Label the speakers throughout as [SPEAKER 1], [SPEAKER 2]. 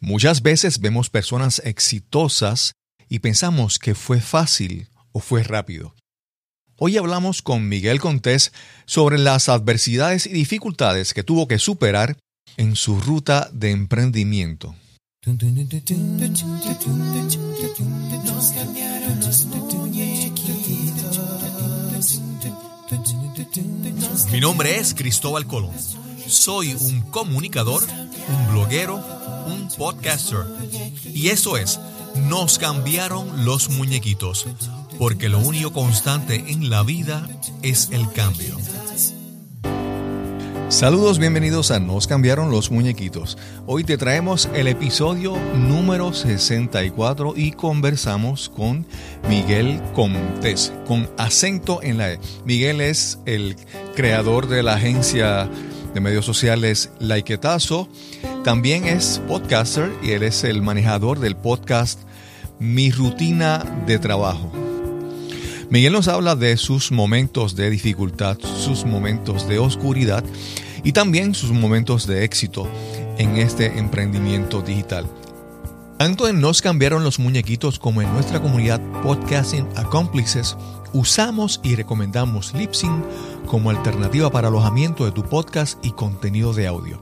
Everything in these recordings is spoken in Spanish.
[SPEAKER 1] Muchas veces vemos personas exitosas y pensamos que fue fácil o fue rápido. Hoy hablamos con Miguel Contés sobre las adversidades y dificultades que tuvo que superar en su ruta de emprendimiento. Mi nombre es Cristóbal Colón. Soy un comunicador, un bloguero, un podcaster. Y eso es, nos cambiaron los muñequitos, porque lo único constante en la vida es el cambio. Saludos, bienvenidos a Nos cambiaron los muñequitos. Hoy te traemos el episodio número 64 y conversamos con Miguel Contés, con acento en la E. Miguel es el creador de la agencia de medios sociales Laiquetazo. También es podcaster y él es el manejador del podcast Mi Rutina de Trabajo. Miguel nos habla de sus momentos de dificultad, sus momentos de oscuridad y también sus momentos de éxito en este emprendimiento digital. Tanto en Nos cambiaron los muñequitos como en nuestra comunidad Podcasting Accomplices, usamos y recomendamos Lipsyn como alternativa para alojamiento de tu podcast y contenido de audio.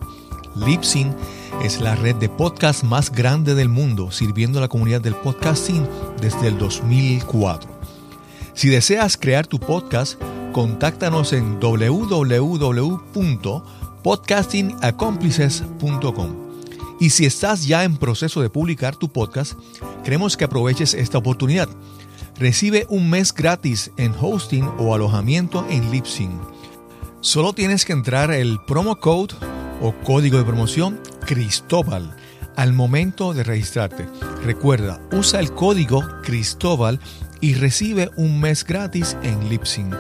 [SPEAKER 1] Lipsyn es la red de podcast más grande del mundo, sirviendo a la comunidad del podcasting desde el 2004. Si deseas crear tu podcast, contáctanos en www.podcastingaccomplices.com. Y si estás ya en proceso de publicar tu podcast, queremos que aproveches esta oportunidad. Recibe un mes gratis en hosting o alojamiento en Lipsyn. Solo tienes que entrar el promo code o código de promoción Cristóbal al momento de registrarte. Recuerda, usa el código Cristóbal y recibe un mes gratis en Lipsyn.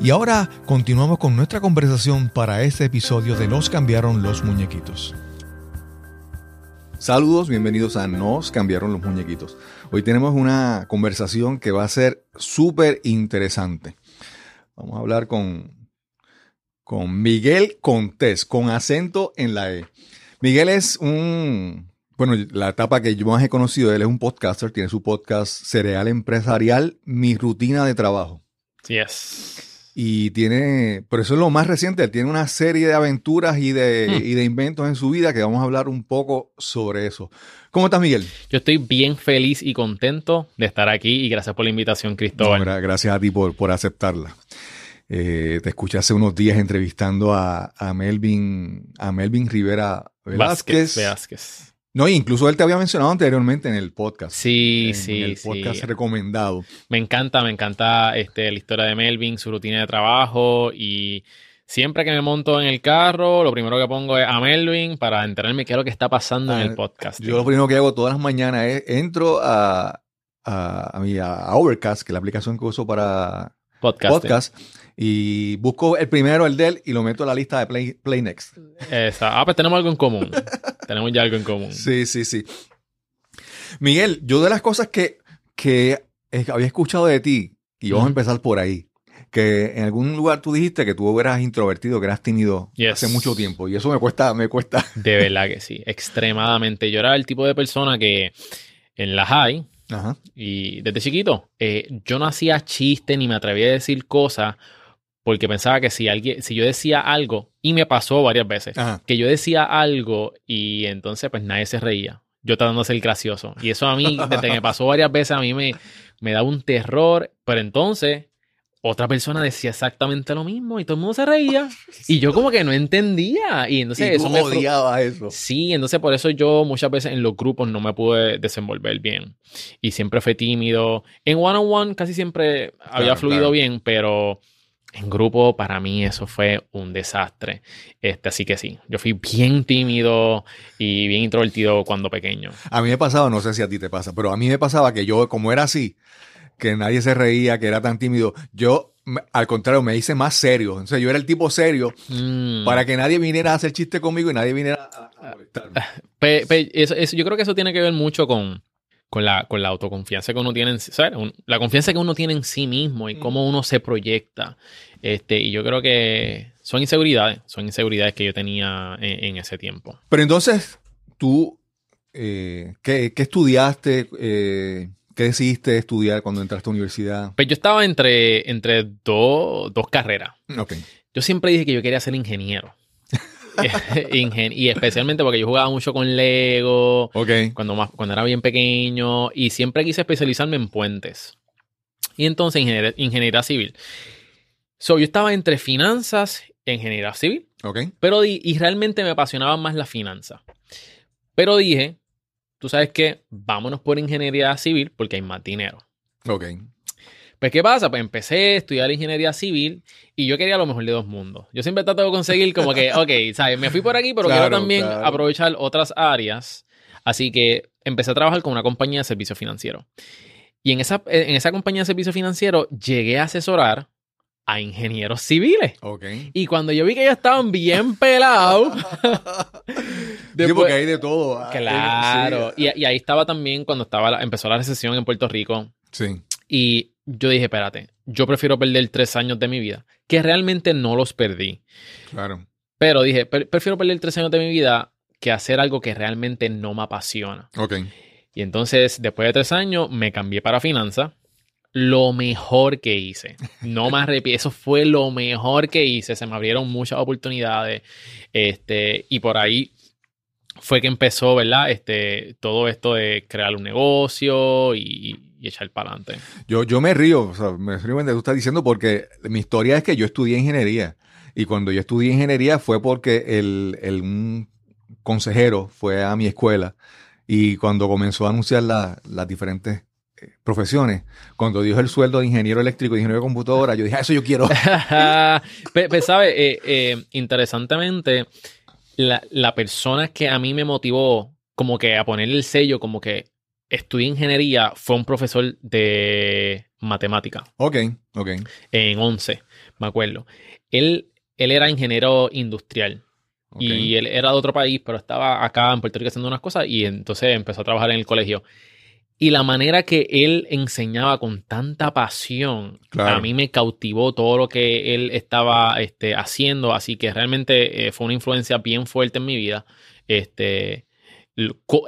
[SPEAKER 1] Y ahora continuamos con nuestra conversación para este episodio de Nos cambiaron los muñequitos. Saludos, bienvenidos a Nos cambiaron los muñequitos. Hoy tenemos una conversación que va a ser súper interesante. Vamos a hablar con, con Miguel Contés, con acento en la E. Miguel es un, bueno, la etapa que yo más he conocido él es un podcaster, tiene su podcast Cereal Empresarial, Mi Rutina de Trabajo.
[SPEAKER 2] Yes.
[SPEAKER 1] Y tiene, pero eso es lo más reciente, él tiene una serie de aventuras y de,
[SPEAKER 2] Hmm.
[SPEAKER 1] y de inventos en su vida que vamos a hablar un poco sobre eso. ¿Cómo estás, Miguel?
[SPEAKER 2] Yo estoy bien feliz y contento de estar aquí y gracias por la invitación, Cristóbal.
[SPEAKER 1] gra- gracias a ti por, por aceptarla. Eh, te escuché hace unos días entrevistando a, a Melvin, a Melvin Rivera Velázquez.
[SPEAKER 2] Vázquez. Vázquez.
[SPEAKER 1] No, incluso él te había mencionado anteriormente en el podcast.
[SPEAKER 2] Sí,
[SPEAKER 1] en
[SPEAKER 2] sí,
[SPEAKER 1] el
[SPEAKER 2] sí.
[SPEAKER 1] podcast recomendado.
[SPEAKER 2] Me encanta, me encanta este, la historia de Melvin, su rutina de trabajo y siempre que me monto en el carro, lo primero que pongo es a Melvin para enterarme qué es lo que está pasando en
[SPEAKER 1] Ah,
[SPEAKER 2] el podcast.
[SPEAKER 1] Yo lo primero que hago todas las mañanas es entro a, a, a, mi- a Overcast, que es la aplicación que uso para
[SPEAKER 2] podcast.
[SPEAKER 1] podcast, y busco el primero, el de él, y lo meto a la lista de Play, Play Next.
[SPEAKER 2] Ah, pues tenemos algo en común. tenemos ya algo en común.
[SPEAKER 1] Sí, sí, sí. Miguel, yo de las cosas que, que eh, había escuchado de ti, y vamos a empezar por ahí, que en algún lugar tú dijiste que tú eras introvertido, que eras tímido
[SPEAKER 2] Yes.
[SPEAKER 1] hace mucho tiempo, y eso me cuesta, me cuesta.
[SPEAKER 2] De verdad que sí, extremadamente. Yo era el tipo de persona que en la high
[SPEAKER 1] Ajá.
[SPEAKER 2] y desde chiquito eh, yo no hacía chiste ni me atrevía a decir cosas porque pensaba que si alguien, si yo decía algo, y me pasó varias veces,
[SPEAKER 1] Ajá.
[SPEAKER 2] que yo decía algo y entonces pues nadie se reía. Yo tratando de ser gracioso. Y eso a mí, desde que me pasó varias veces, a mí me, me da un terror. Pero entonces, otra persona decía exactamente lo mismo y todo el mundo se reía. Y yo como que no entendía. Y entonces
[SPEAKER 1] y
[SPEAKER 2] eso me,
[SPEAKER 1] odiabas eso.
[SPEAKER 2] Sí, entonces por eso yo muchas veces en los grupos no me pude desenvolver bien. Y siempre fui tímido. En one-on-one casi siempre había fluido
[SPEAKER 1] claro.
[SPEAKER 2] bien, pero en grupo para mí eso fue un desastre. Este, así que sí, yo fui bien tímido y bien introvertido cuando pequeño.
[SPEAKER 1] A mí me pasaba, no sé si a ti te pasa, pero a mí me pasaba que yo, como era así, que nadie se reía, que era tan tímido, yo, al contrario, me hice más serio. Entonces yo era el tipo serio
[SPEAKER 2] Mm.
[SPEAKER 1] para que nadie viniera a hacer chiste conmigo y nadie viniera a, a molestarme.
[SPEAKER 2] Pe- pe- eso- eso- yo creo que eso tiene que ver mucho con, con, la, con la autoconfianza que uno tiene en, ¿sabes? Un- la confianza que uno tiene en sí mismo y cómo uno se proyecta. Este, y yo creo que son inseguridades, son inseguridades que yo tenía en, en ese tiempo.
[SPEAKER 1] Pero entonces, tú eh, ¿qué, qué estudiaste? Eh, ¿Qué decidiste estudiar cuando entraste a la universidad?
[SPEAKER 2] Pues yo estaba entre, entre dos, dos carreras. Yo siempre dije que yo quería ser ingeniero. Ingen- y especialmente porque yo jugaba mucho con Lego,
[SPEAKER 1] Ok.
[SPEAKER 2] cuando, más, cuando era bien pequeño, y siempre quise especializarme en puentes. Y entonces ingeniería, ingeniería civil. So, yo estaba entre finanzas e ingeniería civil,
[SPEAKER 1] Ok.
[SPEAKER 2] pero y realmente me apasionaban más las finanzas. Pero dije, tú sabes qué, vámonos por ingeniería civil porque hay más dinero.
[SPEAKER 1] Ok.
[SPEAKER 2] Pues, ¿qué pasa? Pues empecé a estudiar ingeniería civil y yo quería lo mejor de dos mundos. Yo siempre trato de conseguir como que, ok, ¿sabes? Me fui por aquí, pero
[SPEAKER 1] Claro,
[SPEAKER 2] quiero también
[SPEAKER 1] claro.
[SPEAKER 2] aprovechar otras áreas. Así que empecé a trabajar con una compañía de servicio financiero. Y en esa, en esa compañía de servicio financiero llegué a asesorar a ingenieros civiles.
[SPEAKER 1] Ok.
[SPEAKER 2] Y cuando yo vi que ellos estaban bien pelados,
[SPEAKER 1] sí,
[SPEAKER 2] después-
[SPEAKER 1] porque hay de todo. Ah,
[SPEAKER 2] claro.
[SPEAKER 1] Sí.
[SPEAKER 2] Y, y ahí estaba también cuando estaba la- empezó la recesión en Puerto Rico.
[SPEAKER 1] Sí.
[SPEAKER 2] Y yo dije, espérate, yo prefiero perder tres años de mi vida, que realmente no los perdí.
[SPEAKER 1] Claro.
[SPEAKER 2] Pero dije, "Pre- prefiero perder tres años de mi vida que hacer algo que realmente no me apasiona.
[SPEAKER 1] Ok.
[SPEAKER 2] Y entonces, después de tres años, me cambié para finanzas. Lo mejor que hice. No me arrepiento. Eso fue lo mejor que hice. Se me abrieron muchas oportunidades. Este, y por ahí fue que empezó, ¿verdad? Este, todo esto de crear un negocio y, y echar para adelante.
[SPEAKER 1] Yo, yo me río, o sea, me río de lo que tú estás diciendo porque mi historia es que yo estudié ingeniería. Y cuando yo estudié ingeniería fue porque el, el- un consejero fue a mi escuela y cuando comenzó a anunciar la- las diferentes eh, profesiones, cuando dijo el sueldo de ingeniero eléctrico y ingeniero de computadora, yo dije, "Ah, eso yo quiero.
[SPEAKER 2] Pe- pe- ¿sabe? Eh, eh, interesantemente, la, la persona que a mí me motivó como que a ponerle el sello, como que estudié ingeniería, fue un profesor de matemática
[SPEAKER 1] ok, ok.
[SPEAKER 2] en 11, me acuerdo. Él, él era ingeniero industrial
[SPEAKER 1] ok.
[SPEAKER 2] y él era de otro país, pero estaba acá en Puerto Rico haciendo unas cosas y entonces empezó a trabajar en el colegio. Y la manera que él enseñaba con tanta pasión,
[SPEAKER 1] Claro.
[SPEAKER 2] a mí me cautivó todo lo que él estaba este, haciendo, así que realmente eh, fue una influencia bien fuerte en mi vida. Este,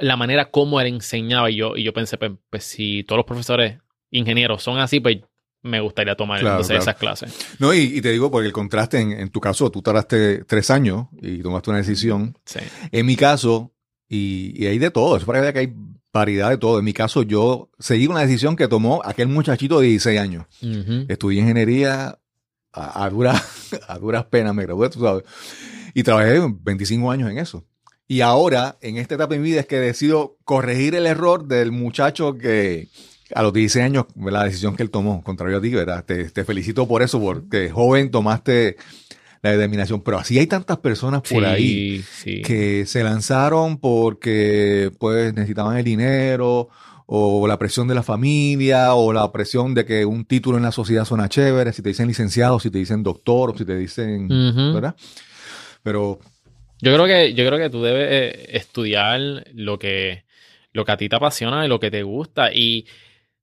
[SPEAKER 2] la manera como él enseñaba y yo, y yo pensé, pues, pues, si todos los profesores ingenieros son así, pues me gustaría tomar
[SPEAKER 1] Claro,
[SPEAKER 2] entonces
[SPEAKER 1] claro.
[SPEAKER 2] esas clases.
[SPEAKER 1] No, y, y te digo porque el contraste, en, en tu caso, tú tardaste tres años y tomaste una decisión.
[SPEAKER 2] Sí.
[SPEAKER 1] En mi caso, y, y hay de todo, es para que hay variedad de todo. En mi caso, yo seguí una decisión que tomó aquel muchachito de 16 años. Estudié ingeniería a, a duras, a duras penas, me gradué, tú sabes. Y trabajé 25 años en eso. Y ahora, en esta etapa de mi vida, es que decido corregir el error del muchacho que a los 16 años, la decisión que él tomó, contrario a ti, ¿verdad? Te, te felicito por eso, porque joven tomaste la determinación. Pero así hay tantas personas por ahí
[SPEAKER 2] Sí,
[SPEAKER 1] que se lanzaron porque pues necesitaban el dinero o la presión de la familia o la presión de que un título en la sociedad suena chévere, si te dicen licenciado, si te dicen doctor o si te dicen. ¿verdad? Pero
[SPEAKER 2] Yo creo que, yo creo que tú debes eh, estudiar lo que, lo que a ti te apasiona y lo que te gusta. Y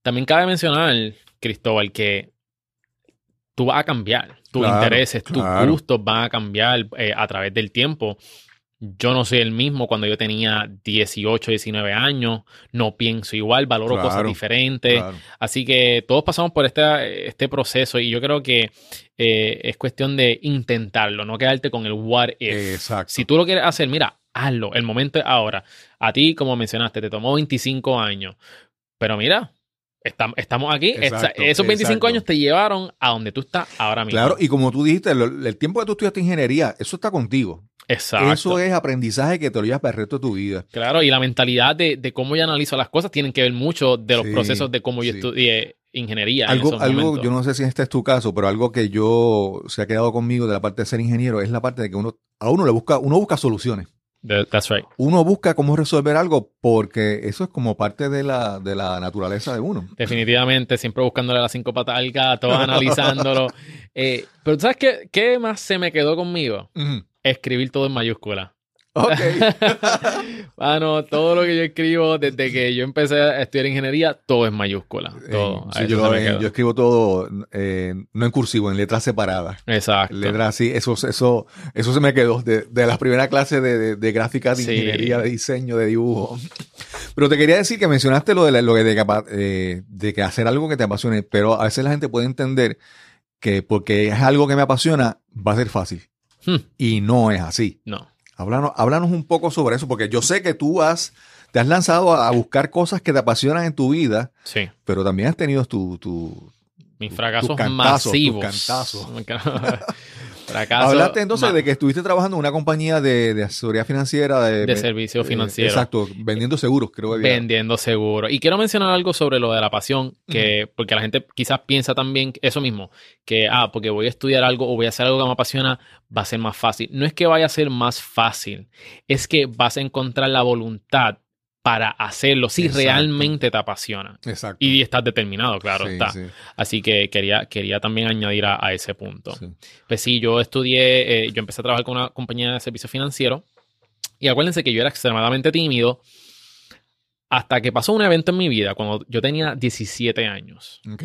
[SPEAKER 2] también cabe mencionar, Cristóbal, que tú vas a cambiar. Tus
[SPEAKER 1] Claro,
[SPEAKER 2] intereses,
[SPEAKER 1] claro.
[SPEAKER 2] tus gustos van a cambiar eh, a través del tiempo. Yo no soy el mismo cuando yo tenía 18, 19 años. No pienso igual, valoro
[SPEAKER 1] Claro,
[SPEAKER 2] cosas diferentes.
[SPEAKER 1] claro,
[SPEAKER 2] Así que todos pasamos por este, este proceso y yo creo que eh, es cuestión de intentarlo, no quedarte con el what if.
[SPEAKER 1] exacto.
[SPEAKER 2] Si tú lo quieres hacer, mira, hazlo. El momento es ahora. A ti, como mencionaste, te tomó 25 años. Pero mira, estam- estamos aquí.
[SPEAKER 1] Exacto,
[SPEAKER 2] esos 25
[SPEAKER 1] exacto.
[SPEAKER 2] años te llevaron a donde tú estás ahora mismo.
[SPEAKER 1] Claro, y como tú dijiste, el tiempo que tú estudiaste ingeniería, eso está contigo.
[SPEAKER 2] Exacto.
[SPEAKER 1] Eso es aprendizaje que te lo llevas para el resto de tu vida.
[SPEAKER 2] Claro, y la mentalidad de, de cómo yo analizo las cosas tienen que ver mucho de los
[SPEAKER 1] Sí,
[SPEAKER 2] procesos de cómo yo
[SPEAKER 1] sí.
[SPEAKER 2] estudié ingeniería. en
[SPEAKER 1] Algo,
[SPEAKER 2] esos
[SPEAKER 1] algo, yo no sé si este es tu caso, pero algo que yo se ha quedado conmigo de la parte de ser ingeniero es la parte de que uno, a uno le busca, uno busca soluciones.
[SPEAKER 2] That- That's right.
[SPEAKER 1] Uno busca cómo resolver algo porque eso es como parte de la, de la naturaleza de uno.
[SPEAKER 2] Definitivamente, siempre buscándole las cinco patas al gato, analizándolo. Eh, pero ¿sabes qué, qué más se me quedó conmigo?
[SPEAKER 1] Ujú.
[SPEAKER 2] Escribir todo en mayúscula.
[SPEAKER 1] Ok.
[SPEAKER 2] Mano, todo lo que yo escribo desde que yo empecé a estudiar ingeniería, todo es mayúscula. Todo.
[SPEAKER 1] Sí, yo, yo escribo todo, eh, no en cursivo, en letras separadas.
[SPEAKER 2] Exacto.
[SPEAKER 1] Letras así, eso, eso, eso se me quedó de, de las primeras clases de, de, de gráfica, de
[SPEAKER 2] Sí.
[SPEAKER 1] ingeniería, de diseño, de dibujo. Pero te quería decir que mencionaste lo de, la- lo de, eh, de que hacer algo que te apasione, pero a veces la gente puede entender que porque es algo que me apasiona, va a ser fácil.
[SPEAKER 2] Hmm,
[SPEAKER 1] Y no es así.
[SPEAKER 2] no.
[SPEAKER 1] Háblanos, háblanos un poco sobre eso, porque yo sé que tú has, te has lanzado a, a buscar cosas que te apasionan en tu vida,
[SPEAKER 2] Sí.
[SPEAKER 1] pero también has tenido tu, tu,
[SPEAKER 2] Mis fracasos
[SPEAKER 1] cantazos, tus
[SPEAKER 2] masivos.
[SPEAKER 1] cantazos.
[SPEAKER 2] Fracasos
[SPEAKER 1] Hablaste entonces de que estuviste trabajando en una compañía de, de asesoría financiera de,
[SPEAKER 2] de servicio
[SPEAKER 1] eh,
[SPEAKER 2] financiero.
[SPEAKER 1] exacto, vendiendo seguros, creo que
[SPEAKER 2] vendiendo seguro. Y quiero mencionar algo sobre lo de la pasión, que porque la gente quizás piensa también eso mismo, que ah, porque voy a estudiar algo o voy a hacer algo que me apasiona, va a ser más fácil. No es que vaya a ser más fácil, es que vas a encontrar la voluntad para hacerlo si
[SPEAKER 1] Exacto.
[SPEAKER 2] realmente te apasiona.
[SPEAKER 1] Exacto.
[SPEAKER 2] Y estás determinado, claro
[SPEAKER 1] Sí,
[SPEAKER 2] está.
[SPEAKER 1] sí,
[SPEAKER 2] Así que quería, quería también añadir a, a ese punto.
[SPEAKER 1] sí.
[SPEAKER 2] Pues sí, yo estudié, eh, yo empecé a trabajar con una compañía de servicios financieros y acuérdense que yo era extremadamente tímido hasta que pasó un evento en mi vida cuando yo tenía 17 años
[SPEAKER 1] Ok.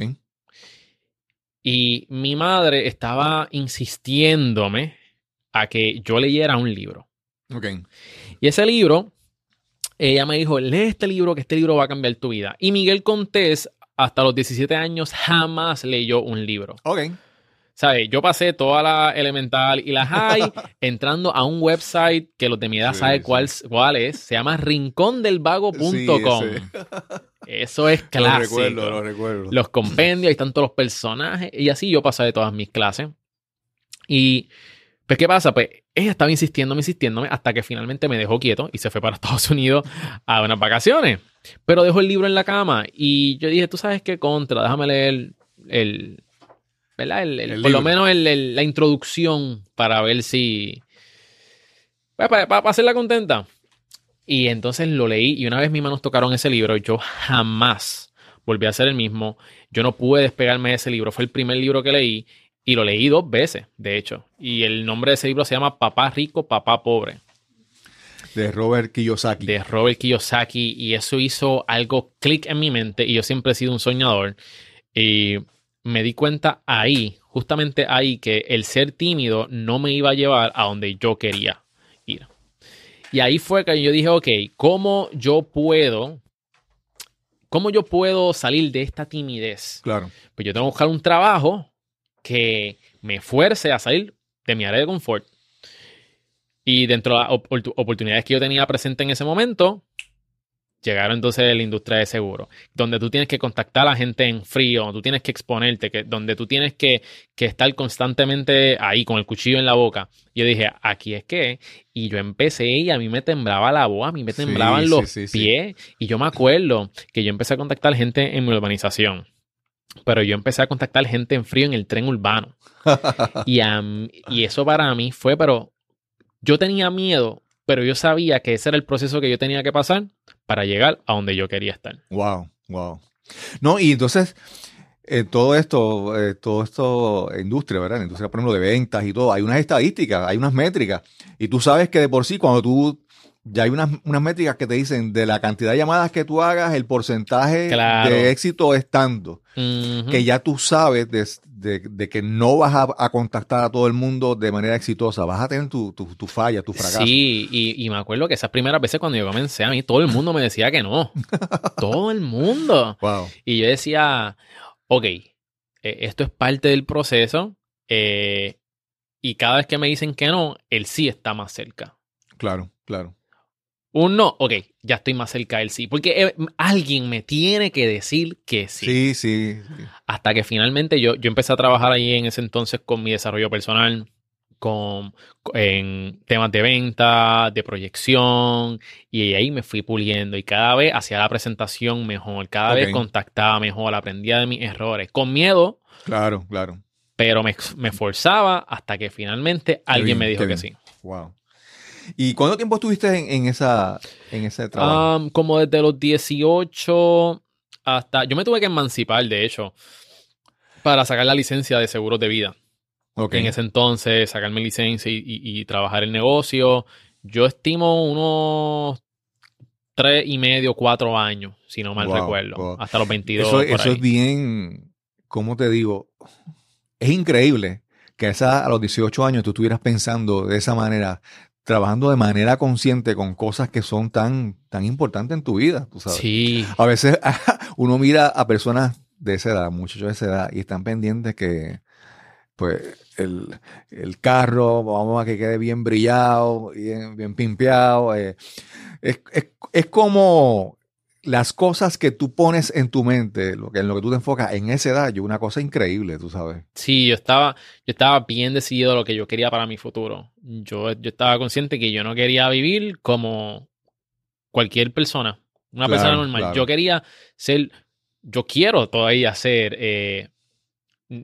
[SPEAKER 2] y mi madre estaba insistiéndome a que yo leyera un libro.
[SPEAKER 1] Ok.
[SPEAKER 2] Y ese libro, ella me dijo, lee este libro, que este libro va a cambiar tu vida. Y Miguel Contés, hasta los 17 años, jamás leyó un libro.
[SPEAKER 1] Ok.
[SPEAKER 2] ¿Sabes? Yo pasé toda la elemental y la high entrando a un website que los de mi edad
[SPEAKER 1] Sí,
[SPEAKER 2] saben
[SPEAKER 1] sí.
[SPEAKER 2] cuál, cuál es. Se llama rincondelvago.com.
[SPEAKER 1] Sí,
[SPEAKER 2] Eso es
[SPEAKER 1] Lo
[SPEAKER 2] clásico.
[SPEAKER 1] recuerdo, lo recuerdo.
[SPEAKER 2] Los compendios, ahí están todos los personajes. Y así yo pasé de todas mis clases. Y, pues, ¿qué pasa? Pues ella estaba insistiéndome, insistiéndome, hasta que finalmente me dejó quieto y se fue para Estados Unidos a unas vacaciones. Pero dejó el libro en la cama y yo dije, ¿tú sabes qué contra? Déjame leer el. ¿Verdad? El- el-
[SPEAKER 1] El
[SPEAKER 2] por lo menos el- la introducción para ver si. pues, para, para hacerla contenta. Y entonces lo leí y una vez mis manos tocaron ese libro, yo jamás volví a ser el mismo. Yo no pude despegarme de ese libro. Fue el primer libro que leí y lo leí dos veces, de hecho. Y el nombre de ese libro se llama Papá Rico, Papá Pobre,
[SPEAKER 1] De Robert Kiyosaki.
[SPEAKER 2] de Robert Kiyosaki. Y eso hizo algo clic en mi mente y yo siempre he sido un soñador. Y me di cuenta ahí, justamente ahí, que el ser tímido no me iba a llevar a donde yo quería ir. Y ahí fue que yo dije, ok, ¿cómo yo puedo, cómo yo puedo salir de esta timidez?
[SPEAKER 1] Claro.
[SPEAKER 2] Pues yo tengo que buscar un trabajo que me fuerce a salir de mi área de confort. Y dentro de las opor- oportunidades que yo tenía presente en ese momento, llegaron entonces la industria de seguro, donde tú tienes que contactar a la gente en frío, tú tienes que exponerte, que, donde tú tienes que, que estar constantemente ahí con el cuchillo en la boca. Yo dije, aquí es que, y yo empecé y a mí me temblaba la voz, a mí me temblaban
[SPEAKER 1] sí,
[SPEAKER 2] los
[SPEAKER 1] sí, sí.
[SPEAKER 2] pies, y yo me acuerdo que yo empecé a contactar gente en mi urbanización. Pero yo empecé a contactar gente en frío en el tren urbano. Y, mí- y eso para mí fue, pero yo tenía miedo, pero yo sabía que ese era el proceso que yo tenía que pasar para llegar a donde yo quería estar.
[SPEAKER 1] Wow, wow. No, y entonces, eh, todo esto, eh, todo esto, industria, ¿verdad? Industria, por ejemplo, de ventas y todo, hay unas estadísticas, hay unas métricas. Y tú sabes que de por sí, cuando tú, ya hay unas, unas métricas que te dicen de la cantidad de llamadas que tú hagas, el porcentaje
[SPEAKER 2] Claro.
[SPEAKER 1] de éxito es tanto, que ya tú sabes de, de- de que no vas a, a contactar a todo el mundo de manera exitosa, vas a tener tu, tu, tu falla, tu fracaso.
[SPEAKER 2] Sí, y, y me acuerdo que esas primeras veces cuando yo comencé, a mí todo el mundo me decía que no. todo el mundo.
[SPEAKER 1] Wow.
[SPEAKER 2] Y yo decía, ok, eh, esto es parte del proceso. eh, y cada vez que me dicen que no, el sí está más cerca.
[SPEAKER 1] Claro, claro.
[SPEAKER 2] Un no, ok, ya estoy más cerca del sí. Porque eh, alguien me tiene que decir que sí.
[SPEAKER 1] Sí, sí. sí.
[SPEAKER 2] Hasta que finalmente yo, yo empecé a trabajar ahí en ese entonces con mi desarrollo personal, con, en temas de venta, de proyección, y ahí me fui puliendo. Y cada vez hacía la presentación mejor, cada vez contactaba mejor, aprendía de mis errores, con miedo,
[SPEAKER 1] Claro, claro.
[SPEAKER 2] pero me, me esforzaba hasta que finalmente alguien
[SPEAKER 1] bien,
[SPEAKER 2] me dijo que sí.
[SPEAKER 1] Wow. ¿Y cuánto tiempo estuviste en, en esa, en ese trabajo?
[SPEAKER 2] Um, como desde los 18 hasta... Yo me tuve que emancipar, de hecho, para sacar la licencia de seguros de vida. En ese entonces, sacarme licencia y, y- y trabajar el negocio. Yo estimo unos tres y medio, cuatro años, si no mal
[SPEAKER 1] Wow,
[SPEAKER 2] recuerdo.
[SPEAKER 1] wow.
[SPEAKER 2] Hasta los 22.
[SPEAKER 1] eso eso es bien, ¿cómo te digo? Es increíble que a, esa- a los 18 años tú estuvieras pensando de esa manera trabajando de manera consciente con cosas que son tan, tan importantes en tu vida, tú sabes.
[SPEAKER 2] Sí.
[SPEAKER 1] A veces uno mira a personas de esa edad, muchachos de esa edad, y están pendientes que, pues, el, el carro, vamos a que quede bien brillado, bien, bien pimpeado. eh, es, es- es como las cosas que tú pones en tu mente, lo que, en lo que tú te enfocas en esa edad, yo una cosa increíble, tú sabes.
[SPEAKER 2] Sí, yo estaba, yo estaba bien decidido a lo que yo quería para mi futuro. Yo, yo estaba consciente que yo no quería vivir como cualquier persona, una
[SPEAKER 1] Claro,
[SPEAKER 2] persona normal.
[SPEAKER 1] claro.
[SPEAKER 2] Yo quería ser, yo quiero todavía ser, eh,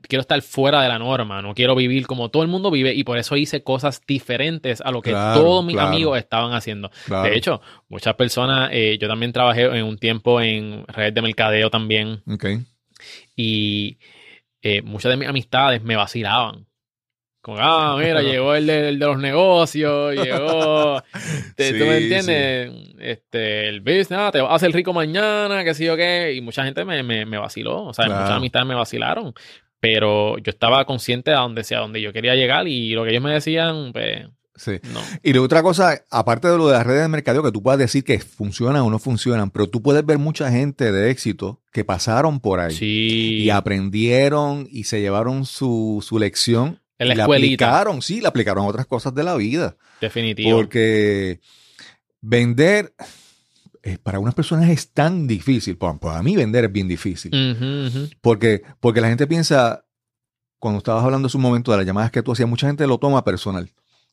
[SPEAKER 2] quiero estar fuera de la norma, no quiero vivir como todo el mundo vive y por eso hice cosas diferentes a lo que
[SPEAKER 1] Claro,
[SPEAKER 2] todos mis
[SPEAKER 1] claro.
[SPEAKER 2] amigos estaban haciendo.
[SPEAKER 1] Claro.
[SPEAKER 2] De hecho, muchas personas, eh, yo también trabajé en un tiempo en redes de mercadeo también
[SPEAKER 1] Ok.
[SPEAKER 2] y eh, muchas de mis amistades me vacilaban. Con, ah, mira, llegó el de, el de los negocios, llegó. te- ¿Tú me
[SPEAKER 1] Sí,
[SPEAKER 2] entiendes? Este, el business, ah, te vas a hacer rico mañana, qué sé yo qué. Y mucha gente me, me, me vaciló. O sea,
[SPEAKER 1] Claro.
[SPEAKER 2] muchas amistades me vacilaron. Pero yo estaba consciente de a donde sea, a donde yo quería llegar. Y lo que ellos me decían, pues,
[SPEAKER 1] Sí.
[SPEAKER 2] no.
[SPEAKER 1] Y la otra cosa, aparte de lo de las redes de mercadeo, que tú puedas decir que funcionan o no funcionan, pero tú puedes ver mucha gente de éxito que pasaron por ahí
[SPEAKER 2] Sí.
[SPEAKER 1] y aprendieron y se llevaron su, su lección.
[SPEAKER 2] En la
[SPEAKER 1] y la aplicaron, sí, la aplicaron a otras cosas de la vida.
[SPEAKER 2] Definitivo.
[SPEAKER 1] Porque vender para unas personas es tan difícil. Para, para mí vender es bien difícil. Porque, porque la gente piensa, cuando estabas hablando hace un momento de las llamadas que tú hacías, mucha gente lo toma personal.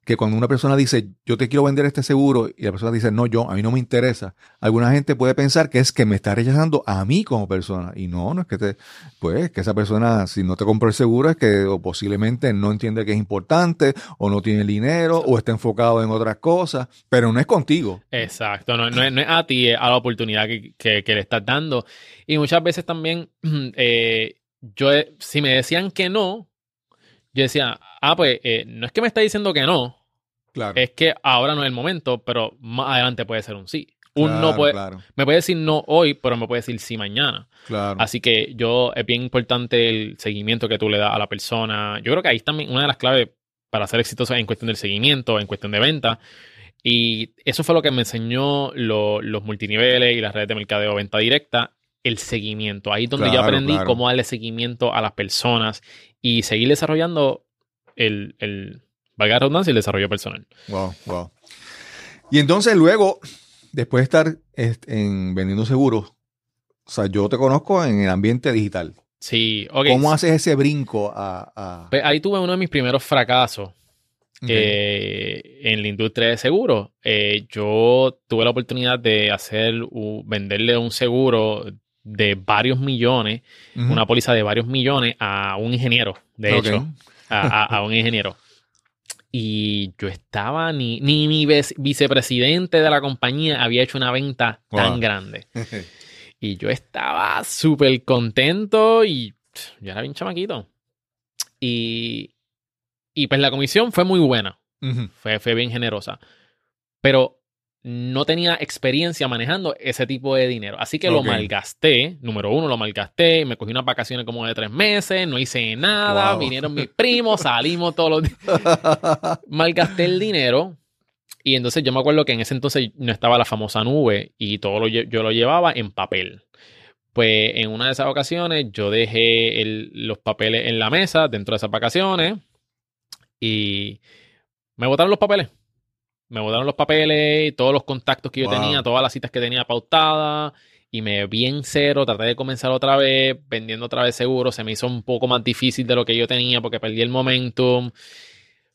[SPEAKER 1] Que cuando una persona dice, yo te quiero vender este seguro, y la persona dice, no, yo, a mí no me interesa, alguna gente puede pensar que es que me está rechazando a mí como persona. Y no, no es que te, pues, que esa persona, si no te compró el seguro, es que o posiblemente no entiende que es importante, o no tiene dinero, o está enfocado en otras cosas, pero no es contigo.
[SPEAKER 2] Exacto, no, no es, a ti, es a la oportunidad que, que- que le estás dando. Y muchas veces también, eh, yo, si me decían que no, yo decía, ah, pues eh, no es que me está diciendo que no,
[SPEAKER 1] Claro.
[SPEAKER 2] es que ahora no es el momento, pero más adelante puede ser un sí. Un no puede,
[SPEAKER 1] Claro,
[SPEAKER 2] me puede decir no hoy, pero me puede decir sí mañana.
[SPEAKER 1] claro.
[SPEAKER 2] Así que yo, es bien importante el seguimiento que tú le das a la persona. Yo creo que ahí también una de las claves para ser exitoso en cuestión del seguimiento, en cuestión de venta. Y eso fue lo que me enseñó lo- los multiniveles y las redes de mercadeo venta directa, el seguimiento. Ahí es donde yo aprendí cómo darle seguimiento a las personas y seguir desarrollando el, el valga la redundancia, el desarrollo personal.
[SPEAKER 1] Wow, wow. Y entonces luego, después de estar est- en vendiendo seguros, o sea, yo te conozco en el ambiente digital.
[SPEAKER 2] Sí, ok.
[SPEAKER 1] ¿Cómo haces ese brinco a... a-
[SPEAKER 2] Pues ahí tuve uno de mis primeros fracasos. Eh, en la industria de seguros. Eh, yo tuve la oportunidad de hacer, venderle un seguro de varios millones, una póliza de varios millones a un ingeniero, de hecho, a, a- a un ingeniero. Y yo estaba, ni, ni mi vice- vicepresidente de la compañía había hecho una venta tan grande. Y yo estaba súper contento y pff, yo era bien chamaquito. Y, y pues la comisión fue muy buena, fue, fue bien generosa. Pero no tenía experiencia manejando ese tipo de dinero. Así que lo malgasté. Número uno, lo malgasté. Me cogí unas vacaciones como de tres meses. No hice nada.
[SPEAKER 1] Wow.
[SPEAKER 2] Vinieron mis primos. Salimos todos los días. Malgasté el dinero. Y entonces yo me acuerdo que en ese entonces no estaba la famosa nube y todo lo, yo lo llevaba en papel. Pues en una de esas ocasiones yo dejé el- los papeles en la mesa dentro de esas vacaciones y me botaron los papeles. Me botaron los papeles, todos los contactos que yo
[SPEAKER 1] Wow.
[SPEAKER 2] tenía, todas las citas que tenía pautadas y me vi en cero, traté de comenzar otra vez, vendiendo otra vez seguro, se me hizo un poco más difícil de lo que yo tenía porque perdí el momentum.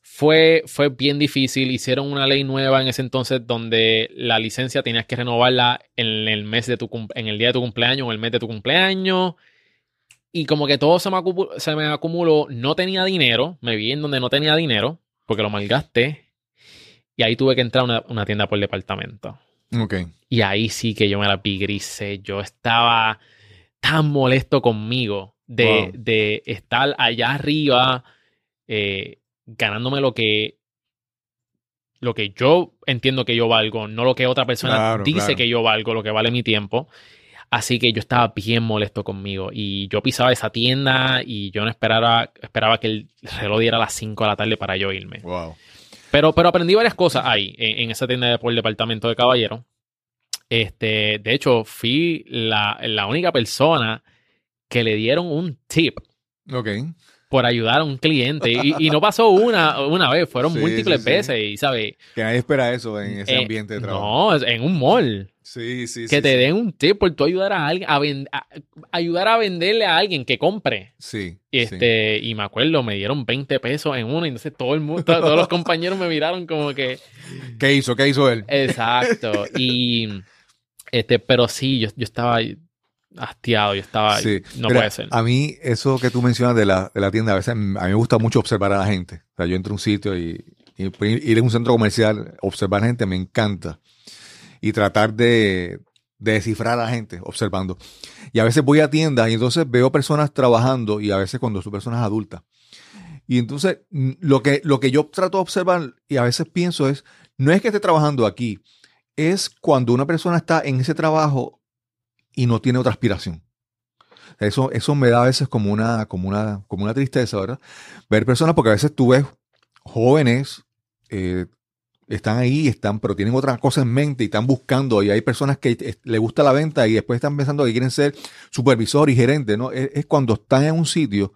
[SPEAKER 2] Fue, fue bien difícil, hicieron una ley nueva en ese entonces donde la licencia tenías que renovarla en el mes de tu en el día de tu cumpleaños o en el mes de tu cumpleaños. Y como que todo se me, acupu- se me acumuló, no tenía dinero, me vi en donde no tenía dinero, porque lo malgasté. Y ahí tuve que entrar a una, una tienda por departamento.
[SPEAKER 1] Ok.
[SPEAKER 2] Y ahí sí que yo me la vi grise. Yo estaba tan molesto conmigo de,
[SPEAKER 1] Wow.
[SPEAKER 2] de estar allá arriba eh, ganándome lo que lo que yo entiendo que yo valgo, no lo que otra persona
[SPEAKER 1] Claro,
[SPEAKER 2] dice
[SPEAKER 1] claro.
[SPEAKER 2] que yo valgo, lo que vale mi tiempo. Así que yo estaba bien molesto conmigo y yo pisaba esa tienda y yo no esperaba, esperaba que el reloj diera las 5 de la tarde para yo irme.
[SPEAKER 1] Wow.
[SPEAKER 2] Pero, pero aprendí varias cosas ahí, en, en esa tienda de, por el departamento de caballero. Este, de hecho, fui la, la única persona que le dieron un tip
[SPEAKER 1] Ok.
[SPEAKER 2] por ayudar a un cliente. Y, y no pasó una, una vez, fueron
[SPEAKER 1] Sí,
[SPEAKER 2] múltiples
[SPEAKER 1] sí, sí.
[SPEAKER 2] veces. Y, ¿sabes?
[SPEAKER 1] Que nadie espera eso en ese
[SPEAKER 2] Eh,
[SPEAKER 1] ambiente de trabajo.
[SPEAKER 2] No, en un mall.
[SPEAKER 1] Sí, sí,
[SPEAKER 2] que
[SPEAKER 1] sí,
[SPEAKER 2] te
[SPEAKER 1] sí.
[SPEAKER 2] den un tip por tú ayudar a alguien, a, ven- a- ayudar a venderle a alguien que compre.
[SPEAKER 1] Sí. sí.
[SPEAKER 2] Este, y me acuerdo, me dieron 20 pesos en uno, y entonces todo el mundo, to- todos los compañeros me miraron como que,
[SPEAKER 1] ¿Qué hizo? ¿Qué hizo él?
[SPEAKER 2] exacto. Y este, pero sí, yo, yo estaba hastiado, yo estaba,
[SPEAKER 1] Sí.
[SPEAKER 2] no
[SPEAKER 1] Mira,
[SPEAKER 2] puede ser.
[SPEAKER 1] A mí, eso que tú mencionas de la, de la tienda, a veces a mí me gusta mucho observar a la gente. O sea, yo entro a un sitio y, y ir a un centro comercial, observar a la gente, me encanta. Y tratar de, de descifrar a la gente observando. Y a veces voy a tiendas y entonces veo personas trabajando y a veces cuando son personas adultas. Y entonces lo que, lo que yo trato de observar y a veces pienso es, no es que esté trabajando aquí, es cuando una persona está en ese trabajo y no tiene otra aspiración. Eso, eso me da a veces como una, como una, como una tristeza, ¿verdad? Ver personas, porque a veces tú ves jóvenes, eh, están ahí, están, pero tienen otra cosa en mente y están buscando. Y hay personas que eh, le gusta la venta y después están pensando que quieren ser supervisor y gerente, ¿no? Es, es cuando están en un sitio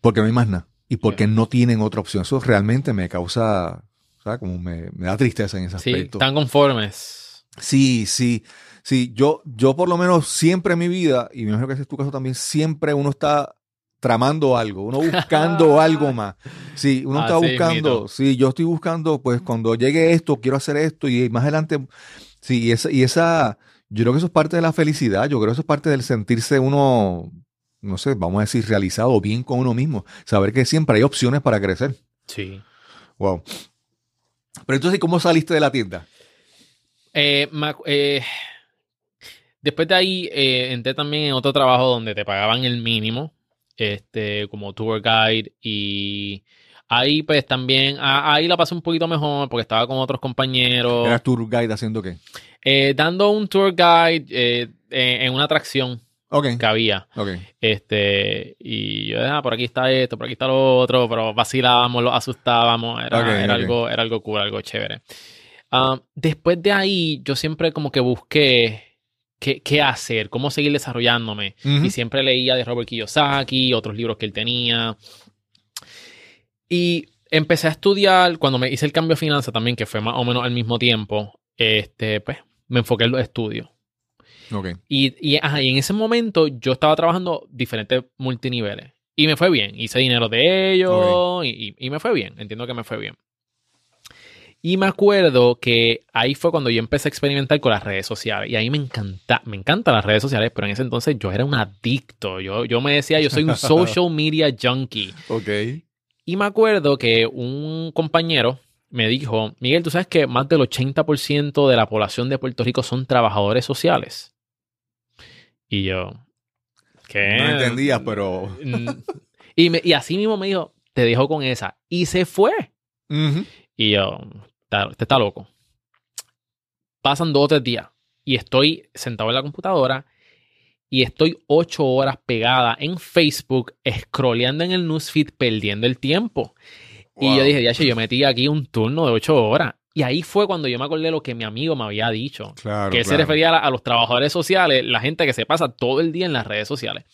[SPEAKER 1] porque no hay más nada y porque no tienen otra opción. Eso realmente me causa, ¿sabes? Como me, me da tristeza en ese
[SPEAKER 2] sí,
[SPEAKER 1] aspecto.
[SPEAKER 2] están conformes.
[SPEAKER 1] Sí, sí, sí. Yo, yo por lo menos siempre en mi vida, y me imagino que ese es tu caso también, siempre uno está tramando algo, uno buscando algo más. Sí, uno está buscando, sí, yo estoy buscando, pues cuando llegue esto, quiero hacer esto, y más adelante, sí, y esa, y esa, yo creo que eso es parte de la felicidad, yo creo que eso es parte del sentirse uno, no sé, vamos a decir, realizado bien con uno mismo, saber que siempre hay opciones para crecer.
[SPEAKER 2] Sí.
[SPEAKER 1] Wow. Pero entonces, ¿cómo saliste de la tienda?
[SPEAKER 2] Eh, eh, después de ahí eh, entré también en otro trabajo donde te pagaban el mínimo, este, como tour guide y ahí pues también, a- ahí la pasé un poquito mejor porque estaba con otros compañeros,
[SPEAKER 1] ¿Eras tour guide haciendo qué?
[SPEAKER 2] eh, dando un tour guide eh, en, en una atracción que había, este, y yo, ah, por aquí está esto, por aquí está lo otro, pero vacilábamos, lo asustábamos, era, era algo, era algo cool, algo chévere. Ah, después de ahí, yo siempre como que busqué qué, qué hacer, cómo seguir desarrollándome.
[SPEAKER 1] Ujú.
[SPEAKER 2] Y siempre leía de Robert Kiyosaki, otros libros que él tenía. Y empecé a estudiar, cuando me hice el cambio de finanzas también, que fue más o menos al mismo tiempo, este, pues me enfoqué en los estudios.
[SPEAKER 1] Ok.
[SPEAKER 2] Y, y, ajá, y en ese momento yo estaba trabajando diferentes multiniveles. Y me fue bien. Hice dinero de ellos y, y- y me fue bien. Entiendo que me fue bien. Y me acuerdo que ahí fue cuando yo empecé a experimentar con las redes sociales. Y ahí me encanta, me encantan las redes sociales, pero en ese entonces yo era un adicto. Yo, yo me decía, yo soy un social media junkie.
[SPEAKER 1] Ok.
[SPEAKER 2] Y me acuerdo que un compañero me dijo, Miguel, tú sabes que más del 80% de la población de Puerto Rico son trabajadores sociales. Y yo, ¿qué?
[SPEAKER 1] No entendías, pero.
[SPEAKER 2] Mm. Y, me- y así mismo me dijo, te dejo con esa. Y se fue. Y yo, "Está- este está loco. Pasan dos o tres días y estoy sentado en la computadora y estoy ocho horas pegada en Facebook, scrolleando en el newsfeed, perdiendo el tiempo. Y yo dije, ya, yo metí aquí un turno de ocho horas. Y ahí fue cuando yo me acordé de lo que mi amigo me había dicho.
[SPEAKER 1] Claro.
[SPEAKER 2] que él se refería a, la- a los trabajadores sociales, la gente que se pasa todo el día en las redes sociales.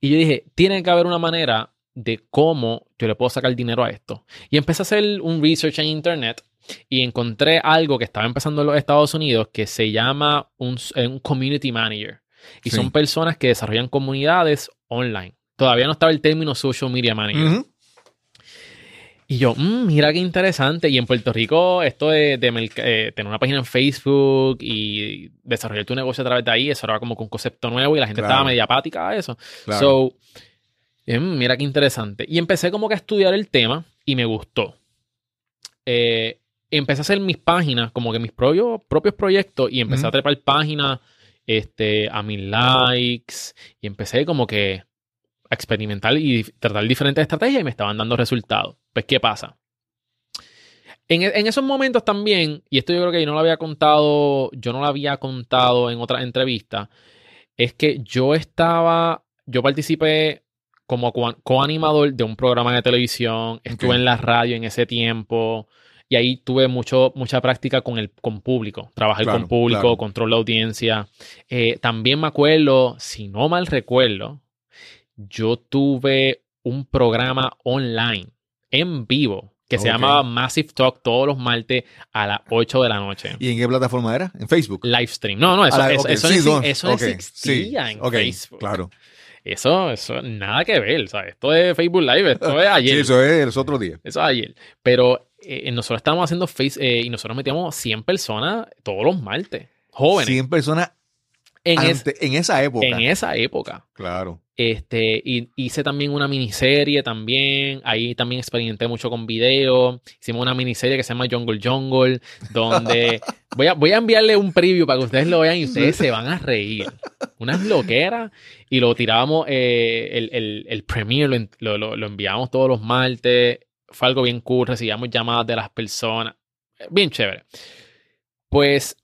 [SPEAKER 2] Y yo dije, tiene que haber una manera de cómo yo le puedo sacar dinero a esto. Y empecé a hacer un research en internet y encontré algo que estaba empezando en los Estados Unidos que se llama un, un community manager. Y
[SPEAKER 1] Sí.
[SPEAKER 2] son personas que desarrollan comunidades online. Todavía no estaba el término social media manager. Y yo, "Mm, mira qué interesante. Y en Puerto Rico, esto de, eh, tener una página en Facebook y desarrollar tu negocio a través de ahí, eso era como que un concepto nuevo y la gente
[SPEAKER 1] Claro.
[SPEAKER 2] estaba media apática a eso.
[SPEAKER 1] Claro.
[SPEAKER 2] So, eh, mm, mira qué interesante. Y empecé como que a estudiar el tema y me gustó. Eh, empecé a hacer mis páginas, como que mis propios, propios proyectos y empecé a trepar páginas este, a mis likes y empecé como que a experimentar y tratar diferentes estrategias y me estaban dando resultados. Pues, ¿qué pasa? En, e- en esos momentos también, y esto yo creo que yo no lo había contado, yo no lo había contado en otras entrevistas, es que yo estaba, yo participé como co- coanimador de un programa de televisión, estuve en la radio en ese tiempo, Y ahí tuve mucho, mucha práctica con el con público, trabajar
[SPEAKER 1] Claro,
[SPEAKER 2] con público,
[SPEAKER 1] claro.
[SPEAKER 2] control de audiencia. Eh, también me acuerdo, si no mal recuerdo, yo tuve un programa online en vivo que se llamaba Massive Talk todos los martes a las 8 de la noche.
[SPEAKER 1] ¿Y en qué plataforma era? ¿En Facebook?
[SPEAKER 2] Livestream. No, no, eso,
[SPEAKER 1] la-
[SPEAKER 2] eso,
[SPEAKER 1] ok,
[SPEAKER 2] eso
[SPEAKER 1] sí,
[SPEAKER 2] eso existía en
[SPEAKER 1] ok,
[SPEAKER 2] Facebook.
[SPEAKER 1] Claro.
[SPEAKER 2] Eso, eso, nada que ver, ¿sabes? Esto es Facebook Live, esto es ayer.
[SPEAKER 1] Sí, eso es el otro día.
[SPEAKER 2] Eso es ayer. Pero eh, nosotros estábamos haciendo Face eh, y nosotros metíamos 100 personas todos los martes. Jóvenes.
[SPEAKER 1] 100 personas
[SPEAKER 2] en, es-
[SPEAKER 1] en esa época.
[SPEAKER 2] en esa época.
[SPEAKER 1] Claro.
[SPEAKER 2] Este, y hice también una miniserie también. Ahí también experimenté mucho con video. Hicimos una miniserie que se llama Jungle Jungle, donde voy a, voy a enviarle un preview para que ustedes lo vean y ustedes se van a reír. Unas loqueras. Y lo tirábamos, eh, el, el, el premiere lo, lo, lo- enviamos todos los martes. Fue algo bien cool. Recibíamos llamadas de las personas. Bien chévere. Pues